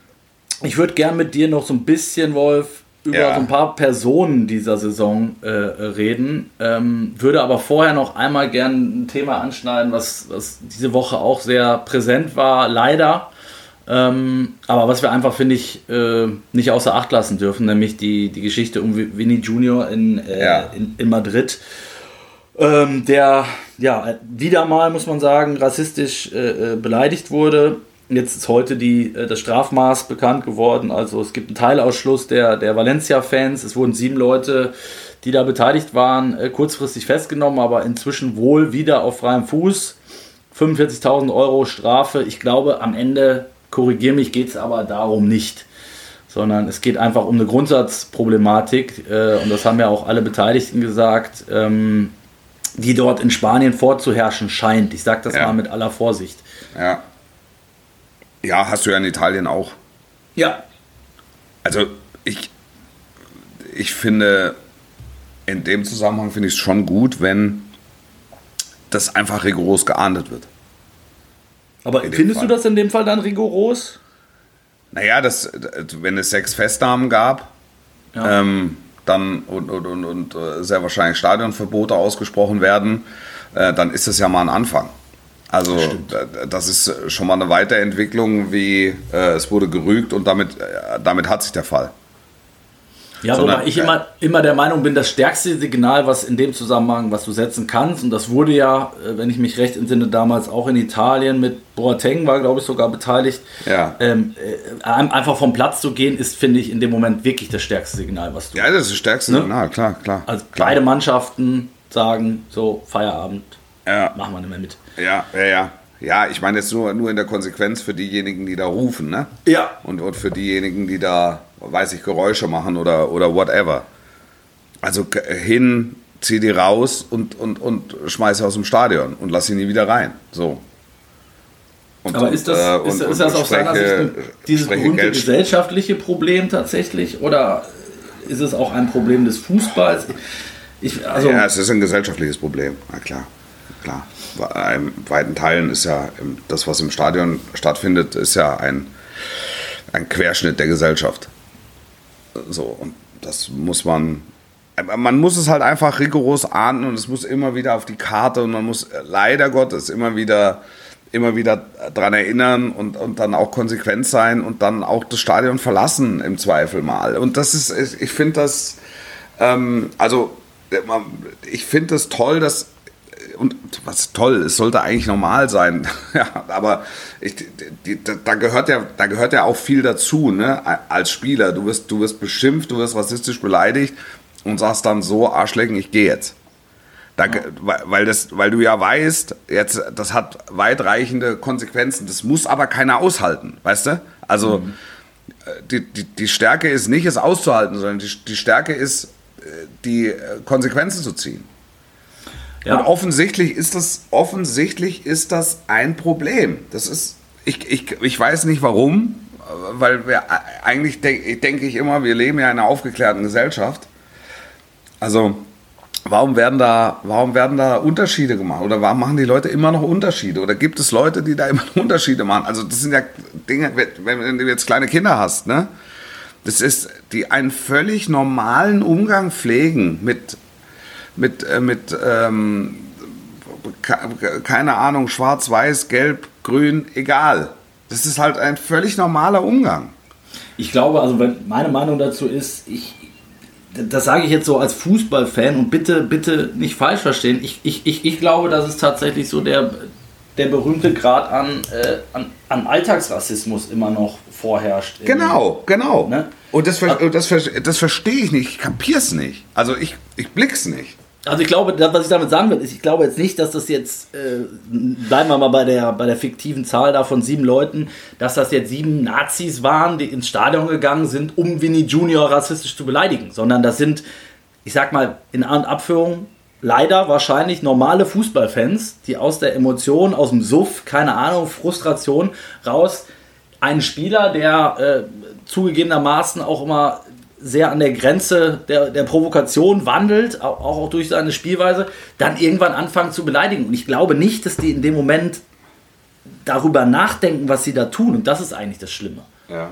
ich würde gern mit dir noch so ein bisschen, Wolf, über ja. so ein paar Personen dieser Saison äh, reden. Ähm, würde aber vorher noch einmal gern ein Thema anschneiden, was, was diese Woche auch sehr präsent war, leider. Ähm, aber was wir einfach, finde ich, äh, nicht außer Acht lassen dürfen, nämlich die, die Geschichte um Vinny Junior in, äh, ja. in, in, Madrid, ähm, der ja wieder mal, muss man sagen, rassistisch äh, äh beleidigt wurde. Jetzt ist heute die, äh, das Strafmaß bekannt geworden. Also es gibt einen Teilausschluss der, der Valencia-Fans. Es wurden sieben Leute, die da beteiligt waren, äh, kurzfristig festgenommen, aber inzwischen wohl wieder auf freiem Fuß. 45.000 Euro Strafe. Ich glaube, am Ende, korrigiere mich, geht es aber darum nicht. Sondern es geht einfach um eine Grundsatzproblematik. Und das haben ja auch alle Beteiligten gesagt, ähm, die dort in Spanien vorzuherrschen scheint. Ich sage das ja. mal mit aller Vorsicht. Ja. Ja, hast du ja in Italien auch. Ja. Also ich, ich finde, in dem Zusammenhang finde ich es schon gut, wenn das einfach rigoros geahndet wird. Aber findest Fall. du das in dem Fall dann rigoros? Naja, das, wenn es sechs Festnahmen gab, ja. ähm, dann und, und, und, und, äh, sehr wahrscheinlich Stadionverbote ausgesprochen werden, äh, dann ist das ja mal ein Anfang. Also das ist schon mal eine Weiterentwicklung, wie äh, es wurde gerügt und damit, damit hat sich der Fall. Ja, Sondern, wobei ich immer, immer der Meinung bin, das stärkste Signal, was in dem Zusammenhang, was du setzen kannst, und das wurde ja, äh, wenn ich mich recht entsinne, damals auch in Italien mit Boateng war, glaube ich, sogar beteiligt. Ja. Ähm, äh, einfach vom Platz zu gehen, ist, finde ich, in dem Moment wirklich das stärkste Signal, was du. Ja, das ist das stärkste ne? Signal, klar, klar. Also klar. beide Mannschaften sagen so, Feierabend, ja. machen wir nicht mehr mit. Ja, ja, ja. Ja, ich meine jetzt nur, nur in der Konsequenz für diejenigen, die da rufen, ne? Ja. Und, und für diejenigen, die da, weiß ich, Geräusche machen oder, oder whatever. Also hin, zieh die raus und, und, und schmeiß sie aus dem Stadion und lass sie nie wieder rein. So. Und, Aber ist das, äh, und, ist, ist das aus deiner Sicht dieses berühmte gesellschaftliche Problem tatsächlich oder ist es auch ein Problem des Fußballs? Ich, also ja, es ist ein gesellschaftliches Problem, na klar, klar in weiten Teilen ist ja das, was im Stadion stattfindet, ist ja ein, ein Querschnitt der Gesellschaft. So, und das muss man. Man muss es halt einfach rigoros ahnden und es muss immer wieder auf die Karte und man muss leider Gottes immer wieder, immer wieder dran erinnern und, und dann auch konsequent sein und dann auch das Stadion verlassen im Zweifel mal. Und das ist, ich finde das, ähm, also ich finde es das toll, dass und was toll, es sollte eigentlich normal sein. ja, aber ich, die, da, gehört ja, da gehört ja auch viel dazu, ne? Als Spieler. Du wirst, du wirst beschimpft, du wirst rassistisch beleidigt und sagst dann so, Arschlecken, ich gehe jetzt. Da, weil, das, weil du ja weißt, jetzt, das hat weitreichende Konsequenzen. Das muss aber keiner aushalten, weißt du? Also mhm. die, die, die Stärke ist nicht, es auszuhalten, sondern die, die Stärke ist, äh, die äh, Konsequenzen zu ziehen. Ja. Und offensichtlich ist das, offensichtlich ist das ein Problem. Das ist, ich, ich, ich weiß nicht warum, weil wir eigentlich denk, denke ich immer, wir leben ja in einer aufgeklärten Gesellschaft. Also warum werden da, warum werden da Unterschiede gemacht? Oder warum machen die Leute immer noch Unterschiede? Oder gibt es Leute, die da immer Unterschiede machen? Also das sind ja Dinge, wenn du jetzt kleine Kinder hast, ne? Das ist, die einen völlig normalen Umgang pflegen mit mit, äh, mit ähm, keine Ahnung, schwarz, weiß, gelb, grün, egal. Das ist halt ein völlig normaler Umgang. Ich glaube, also meine Meinung dazu ist, ich, das sage ich jetzt so als Fußballfan und bitte, bitte nicht falsch verstehen. Ich, ich, ich, ich glaube, dass es tatsächlich so der, der berühmte Grad an, äh, an, an Alltagsrassismus immer noch vorherrscht. Genau, genau. Ne? Und das, das, das verstehe ich nicht, ich kapiere es nicht. Also ich, ich blick's nicht. Also ich glaube, was ich damit sagen will, ist, ich glaube jetzt nicht, dass das jetzt, äh, bleiben wir mal bei der, bei der fiktiven Zahl da von sieben Leuten, dass das jetzt sieben Nazis waren, die ins Stadion gegangen sind, um Winnie Junior rassistisch zu beleidigen, sondern das sind, ich sag mal, in An- und Abführung leider wahrscheinlich normale Fußballfans, die aus der Emotion, aus dem Suff, keine Ahnung, Frustration raus, einen Spieler, der äh, zugegebenermaßen auch immer sehr an der Grenze der, der Provokation wandelt, auch, auch durch seine Spielweise, dann irgendwann anfangen zu beleidigen. Und ich glaube nicht, dass die in dem Moment darüber nachdenken, was sie da tun. Und das ist eigentlich das Schlimme. Ja.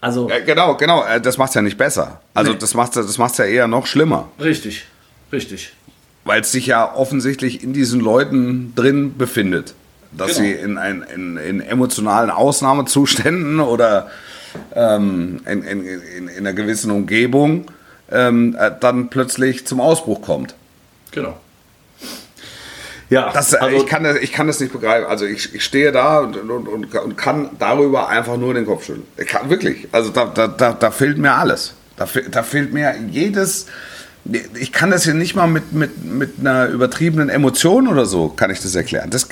Also, Ja, genau, genau. äh, Das macht es ja nicht besser. Also Nee. das macht das macht's ja eher noch schlimmer. richtig, richtig. Weil es sich ja offensichtlich in diesen Leuten drin befindet. Dass Genau. sie in, ein, in, in emotionalen Ausnahmezuständen oder ähm, in, in, in, in einer gewissen Umgebung ähm, äh, dann plötzlich zum Ausbruch kommt. Genau. Ja, Das, äh, also, ich, kann das, ich kann das nicht begreifen. Also ich, ich stehe da und, und, und, und kann darüber einfach nur den Kopf schütteln. Ich kann, wirklich. Also da, da, da, da fehlt mir alles. Da, da fehlt mir jedes... Ich kann das hier nicht mal mit, mit, mit einer übertriebenen Emotion oder so, kann ich das erklären. Das,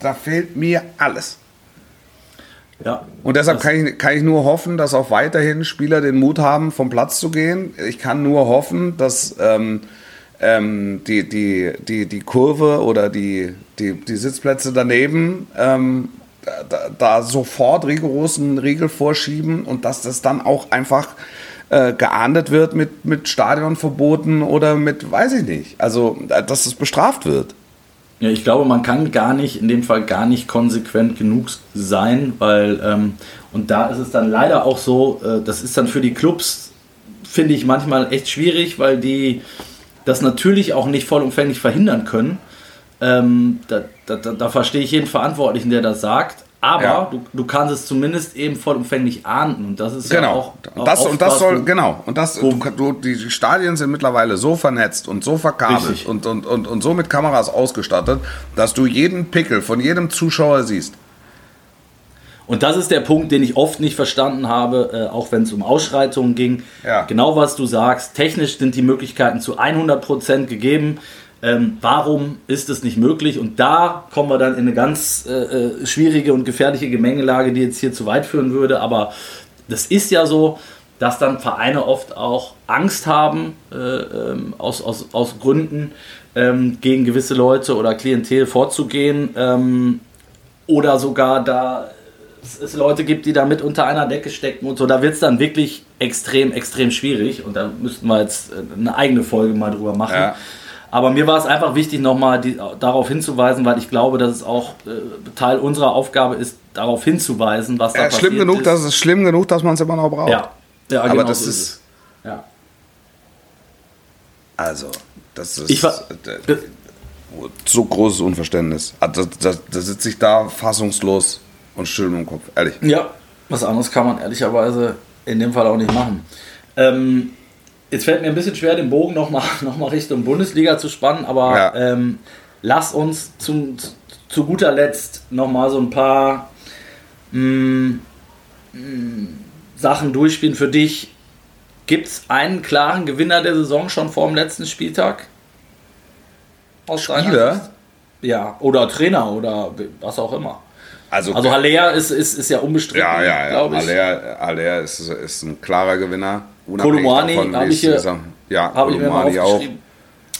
da fehlt mir alles. Ja, Und deshalb kann ich, kann ich nur hoffen, dass auch weiterhin Spieler den Mut haben, vom Platz zu gehen. Ich kann nur hoffen, dass ähm, ähm, die, die, die, die Kurve oder die, die, die Sitzplätze daneben ähm, da, da sofort rigorosen Riegel vorschieben und dass das dann auch einfach äh, geahndet wird mit, mit Stadionverboten oder mit, weiß ich nicht. Also, dass es bestraft wird. Ja, ich glaube, man kann gar nicht, in dem Fall gar nicht konsequent genug sein, weil, ähm, und da ist es dann leider auch so, äh, das ist dann für die Clubs, finde ich manchmal echt schwierig, weil die das natürlich auch nicht vollumfänglich verhindern können. Ähm, da, da, da, da verstehe ich jeden Verantwortlichen, der das sagt. Aber Ja. du, du kannst es zumindest eben vollumfänglich ahnden. Und das ist ja Genau. auch. Und das, auch und das soll, genau. Und das, du, du, die Stadien sind mittlerweile so vernetzt und so verkabelt Richtig. und, und, und, und so mit Kameras ausgestattet, dass du jeden Pickel von jedem Zuschauer siehst. Und das ist der Punkt, den ich oft nicht verstanden habe, äh, auch wenn es um Ausschreitungen ging. Ja. Genau was du sagst, technisch sind die Möglichkeiten zu 100% gegeben. Ähm, warum ist es nicht möglich? Und da kommen wir dann in eine ganz äh, äh, schwierige und gefährliche Gemengelage, die jetzt hier zu weit führen würde. Aber das ist ja so, dass dann Vereine oft auch Angst haben, äh, ähm, aus, aus, aus Gründen, ähm, gegen gewisse Leute oder Klientel vorzugehen. Ähm, oder sogar da es, Leute gibt, die da mit unter einer Decke stecken und so, da wird es dann wirklich extrem, extrem schwierig und da müssten wir jetzt äh, eine eigene Folge mal drüber machen. Ja. Aber mir war es einfach wichtig, nochmal die- darauf hinzuweisen, weil ich glaube, dass es auch äh, Teil unserer Aufgabe ist, darauf hinzuweisen, was da Ja, passiert schlimm genug, ist. dass es schlimm genug, dass man es immer noch braucht. ja. ja, Aber genau das so ist, es. Ja. also, das ist Ich war, äh, so großes Unverständnis. Also, Da, da, da sitze ich da fassungslos und still im Kopf, ehrlich. Ja, was anderes kann man ehrlicherweise in dem Fall auch nicht machen. Ähm, jetzt fällt mir ein bisschen schwer, den Bogen nochmal noch mal Richtung Bundesliga zu spannen, aber Ja. ähm, lass uns zum, zu guter Letzt nochmal so ein paar mh, mh, Sachen durchspielen für dich. Gibt es einen klaren Gewinner der Saison schon vor dem letzten Spieltag? Aus Spieler? Ja, oder Trainer oder was auch immer. Also, Also Haller ist, ist, ist ja unbestritten, ja, ja, ja. glaube ich. Aller, Aller ist, ist ein klarer Gewinner. Kolumani habe ich hier- Ja, Habe ich mir mal Kolumani auch.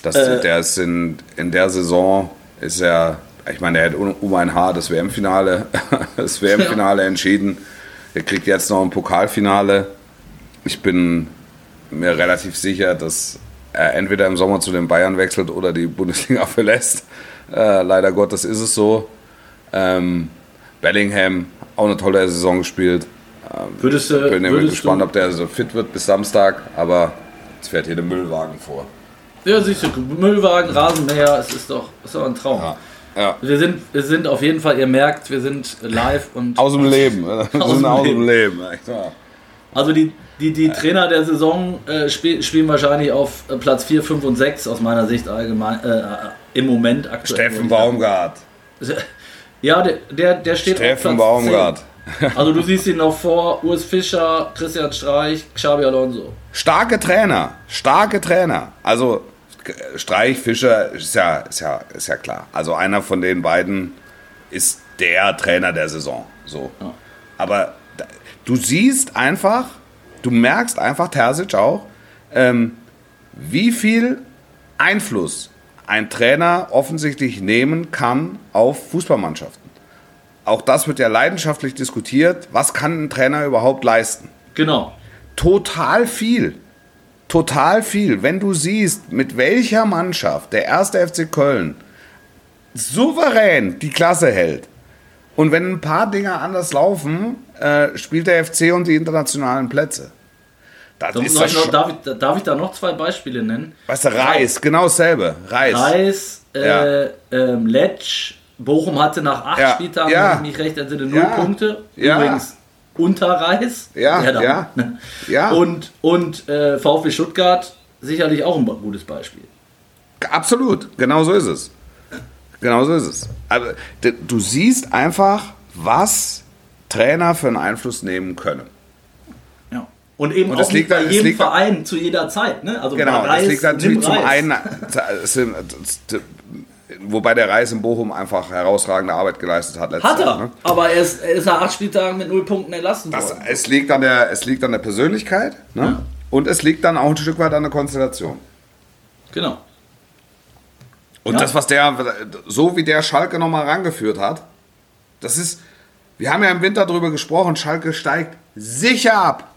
Das, Äh, der ist in, in der Saison ist er, ich meine, er hat um um ein Haar das WM-Finale, das WM-Finale entschieden. Er kriegt jetzt noch ein Pokalfinale. Ich bin mir relativ sicher, dass er entweder im Sommer zu den Bayern wechselt oder die Bundesliga verlässt. Äh, leider Gottes ist es so. Ähm, Bellingham, auch eine tolle Saison gespielt. Würdest du, Bin würdest gespannt, du, ob der so fit wird bis Samstag, aber jetzt fährt hier der Müllwagen vor. ja, siehst du, Müllwagen, Rasenmäher, es ist doch, ist doch ein Traum. Ja. Wir, sind, wir sind auf jeden Fall, ihr merkt, wir sind live und Aus dem Leben. Dem aus dem Leben. Leben. echt wahr. also die, die, die Trainer der Saison äh, spiel, spielen wahrscheinlich auf äh, Platz 4, 5 und 6 aus meiner Sicht allgemein äh, im Moment aktuell. Steffen Baumgart. Ja, der, der, der steht auf Steffen Baumgart. 10. Also du siehst ihn noch vor Urs Fischer, Christian Streich, Xabi Alonso. Starke Trainer. Starke Trainer. Also Streich, Fischer ist ja, ist, ja, ist ja klar. Also einer von den beiden ist der Trainer der Saison. So. Ja. Aber du siehst einfach, du merkst einfach, Terzic auch, ähm, wie viel Einfluss ein Trainer offensichtlich nehmen kann auf Fußballmannschaften. Auch das wird ja leidenschaftlich diskutiert. Was kann ein Trainer überhaupt leisten? Genau. Total viel. Total viel. Wenn du siehst, mit welcher Mannschaft der erste FC Köln souverän die Klasse hält. Und wenn ein paar Dinge anders laufen, äh, spielt der FC um die internationalen Plätze. Das So, ist das noch, darf, ich, darf ich da noch zwei Beispiele nennen? weißt du, Reis, genau dasselbe. Reis. Reis, äh, Ja. ähm, Letsch, Bochum hatte nach acht Ja, Spieltagen, ja. wenn ich mich recht entsinne, null Ja, Punkte. Übrigens unter Reis. Ja, da- ja, ja. Und, und äh, VfB Stuttgart sicherlich auch ein gutes Beispiel. Absolut, genau so ist es. Genau so ist es. Aber d- du siehst einfach, was Trainer für einen Einfluss nehmen können. Ja. Und eben Und auch liegt bei jedem Verein zu jeder Zeit. Ne? Also Genau, bei das Reis, liegt natürlich zum Reis. einen, wobei der Reis in Bochum einfach herausragende Arbeit geleistet hat Hat er, Jahr. Ne? aber er ist, er ist nach acht Spieltagen mit null Punkten entlassen Das, worden. es, liegt an der, es liegt an der Persönlichkeit ne? und es liegt dann auch ein Stück weit an der Konstellation. Genau. Und Ja. das, was der, so wie der Schalke nochmal rangeführt hat, das ist, wir haben ja im Winter drüber gesprochen, Schalke steigt sicher ab.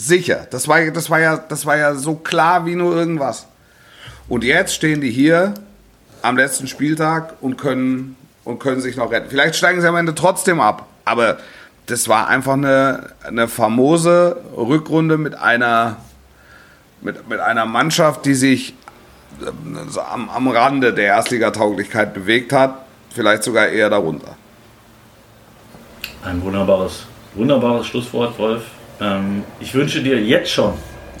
Sicher. Das war, das war, ja, das war ja so klar wie nur irgendwas. Und jetzt stehen die hier am letzten Spieltag und können, und können sich noch retten. Vielleicht steigen sie am Ende trotzdem ab. Aber das war einfach eine, eine famose Rückrunde mit einer, mit, mit einer Mannschaft, die sich ähm, am, am Rande der Erstligatauglichkeit bewegt hat. Vielleicht sogar eher darunter. Ein wunderbares, wunderbares Schlusswort, Wolf. Ähm, ich wünsche dir jetzt schon,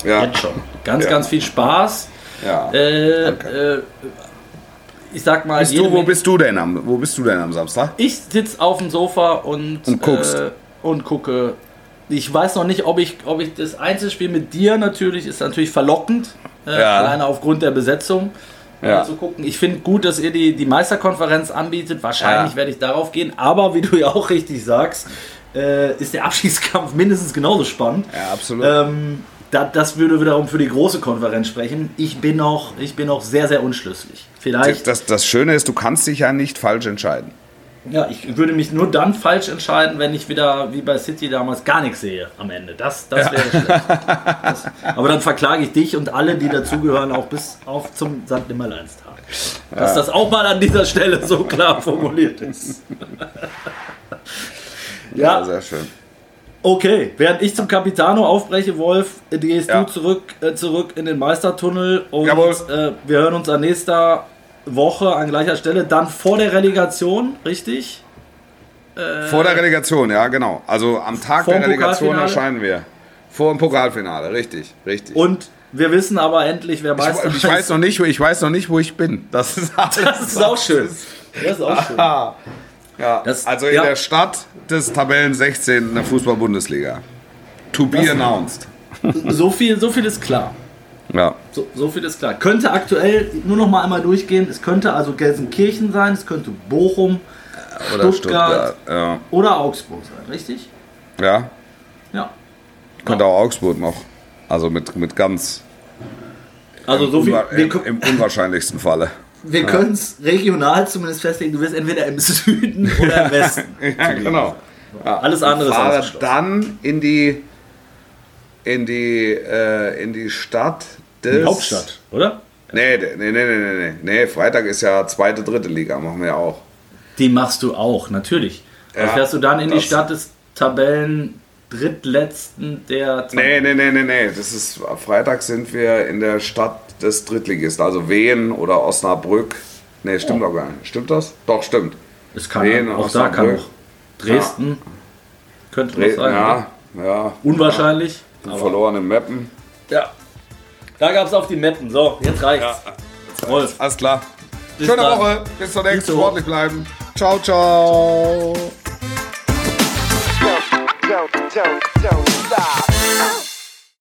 Ja. jetzt schon, ganz, Ja. ganz viel Spaß. Ja. Äh, äh, ich sag mal, Bist du, wo bist du denn am, wo bist du denn am Samstag? ich sitze auf dem Sofa und, Und guckst. Äh, und gucke. Ich weiß noch nicht, ob ich, ob ich das Einzelspiel mit dir natürlich ist natürlich verlockend, äh, Ja. alleine aufgrund der Besetzung. Ja. Mal zu gucken. Ich finde gut, dass ihr die, die Meisterkonferenz anbietet. Wahrscheinlich Ja. werde ich darauf gehen. Aber wie du ja auch richtig sagst, äh, ist der Abschiedskampf mindestens genauso spannend. Ja, absolut. Ähm, da, das würde wiederum für die große Konferenz sprechen. Ich bin noch, ich bin noch sehr, sehr unschlüssig. Vielleicht, das, das Schöne ist, du kannst dich ja nicht falsch entscheiden. ja, ich würde mich nur dann falsch entscheiden, wenn ich wieder wie bei City damals gar nichts sehe am Ende. Das, das wäre schlecht. Das, aber dann verklage ich dich und alle, die dazugehören, auch bis auf zum St. Nimmerleinstag. Dass das auch mal an dieser Stelle so klar formuliert ist. Ja, ja, sehr schön. Okay, während ich zum Capitano aufbreche, Wolf, äh, gehst Ja. du zurück, äh, zurück in den Meistertunnel und äh, wir hören uns an nächster Woche an gleicher Stelle, dann vor der Relegation, richtig? Vor der Relegation, ja, genau. Also am Tag der Relegation erscheinen wir. Vor dem Pokalfinale, richtig, richtig. Und wir wissen aber endlich, wer Meister ich, ich, weiß noch nicht, wo- ich weiß noch nicht, wo ich bin. Das ist, Das ist auch schön. Das ist auch schön. Ja, Das- also in ja. der Stadt des Tabellen 16 in der Fußball-Bundesliga. To be Das- announced. So viel, so viel ist klar. Ja. So, so viel ist klar. Könnte aktuell, nur noch mal einmal durchgehen, es könnte also Gelsenkirchen sein, es könnte Bochum Oder Stuttgart. Stuttgart. Ja. oder Augsburg sein, richtig? ja, Ja. könnte auch Augsburg noch. Also mit, mit ganz Also so viel. Wir, im, im unwahrscheinlichsten Falle. Wir können es regional zumindest festlegen, du wirst entweder im Süden oder im Westen. Ja, genau. Alles andere ist ausgeschlossen. dann in die in die äh, in die Stadt des Die Hauptstadt, oder? Nee, nee, nee, nee, nee, nee. Nee, Freitag ist ja zweite, dritte Liga, machen wir ja auch. Die machst du auch, natürlich. Ja, also fährst du dann in die Stadt des Tabellen drittletzten der Nee, nee, nee, nee, nee. Das ist Freitag sind wir in der Stadt des Drittligisten, also Wien oder Osnabrück. Nee, stimmt doch gar nicht. Stimmt das? Doch, stimmt. Es kann Wien, auch da kann Osnabrück. auch Dresden könnte das Dre sein. ja, ja. Unwahrscheinlich. Ja, verloren im Mappen. Ja. Da gab es auf die Mappen. So, jetzt reicht's. Wolf, Alles klar. bis Schöne dann. Woche. Bis zur nächsten. Sportlich bleiben. Ciao, ciao. don't, don't, don't stop.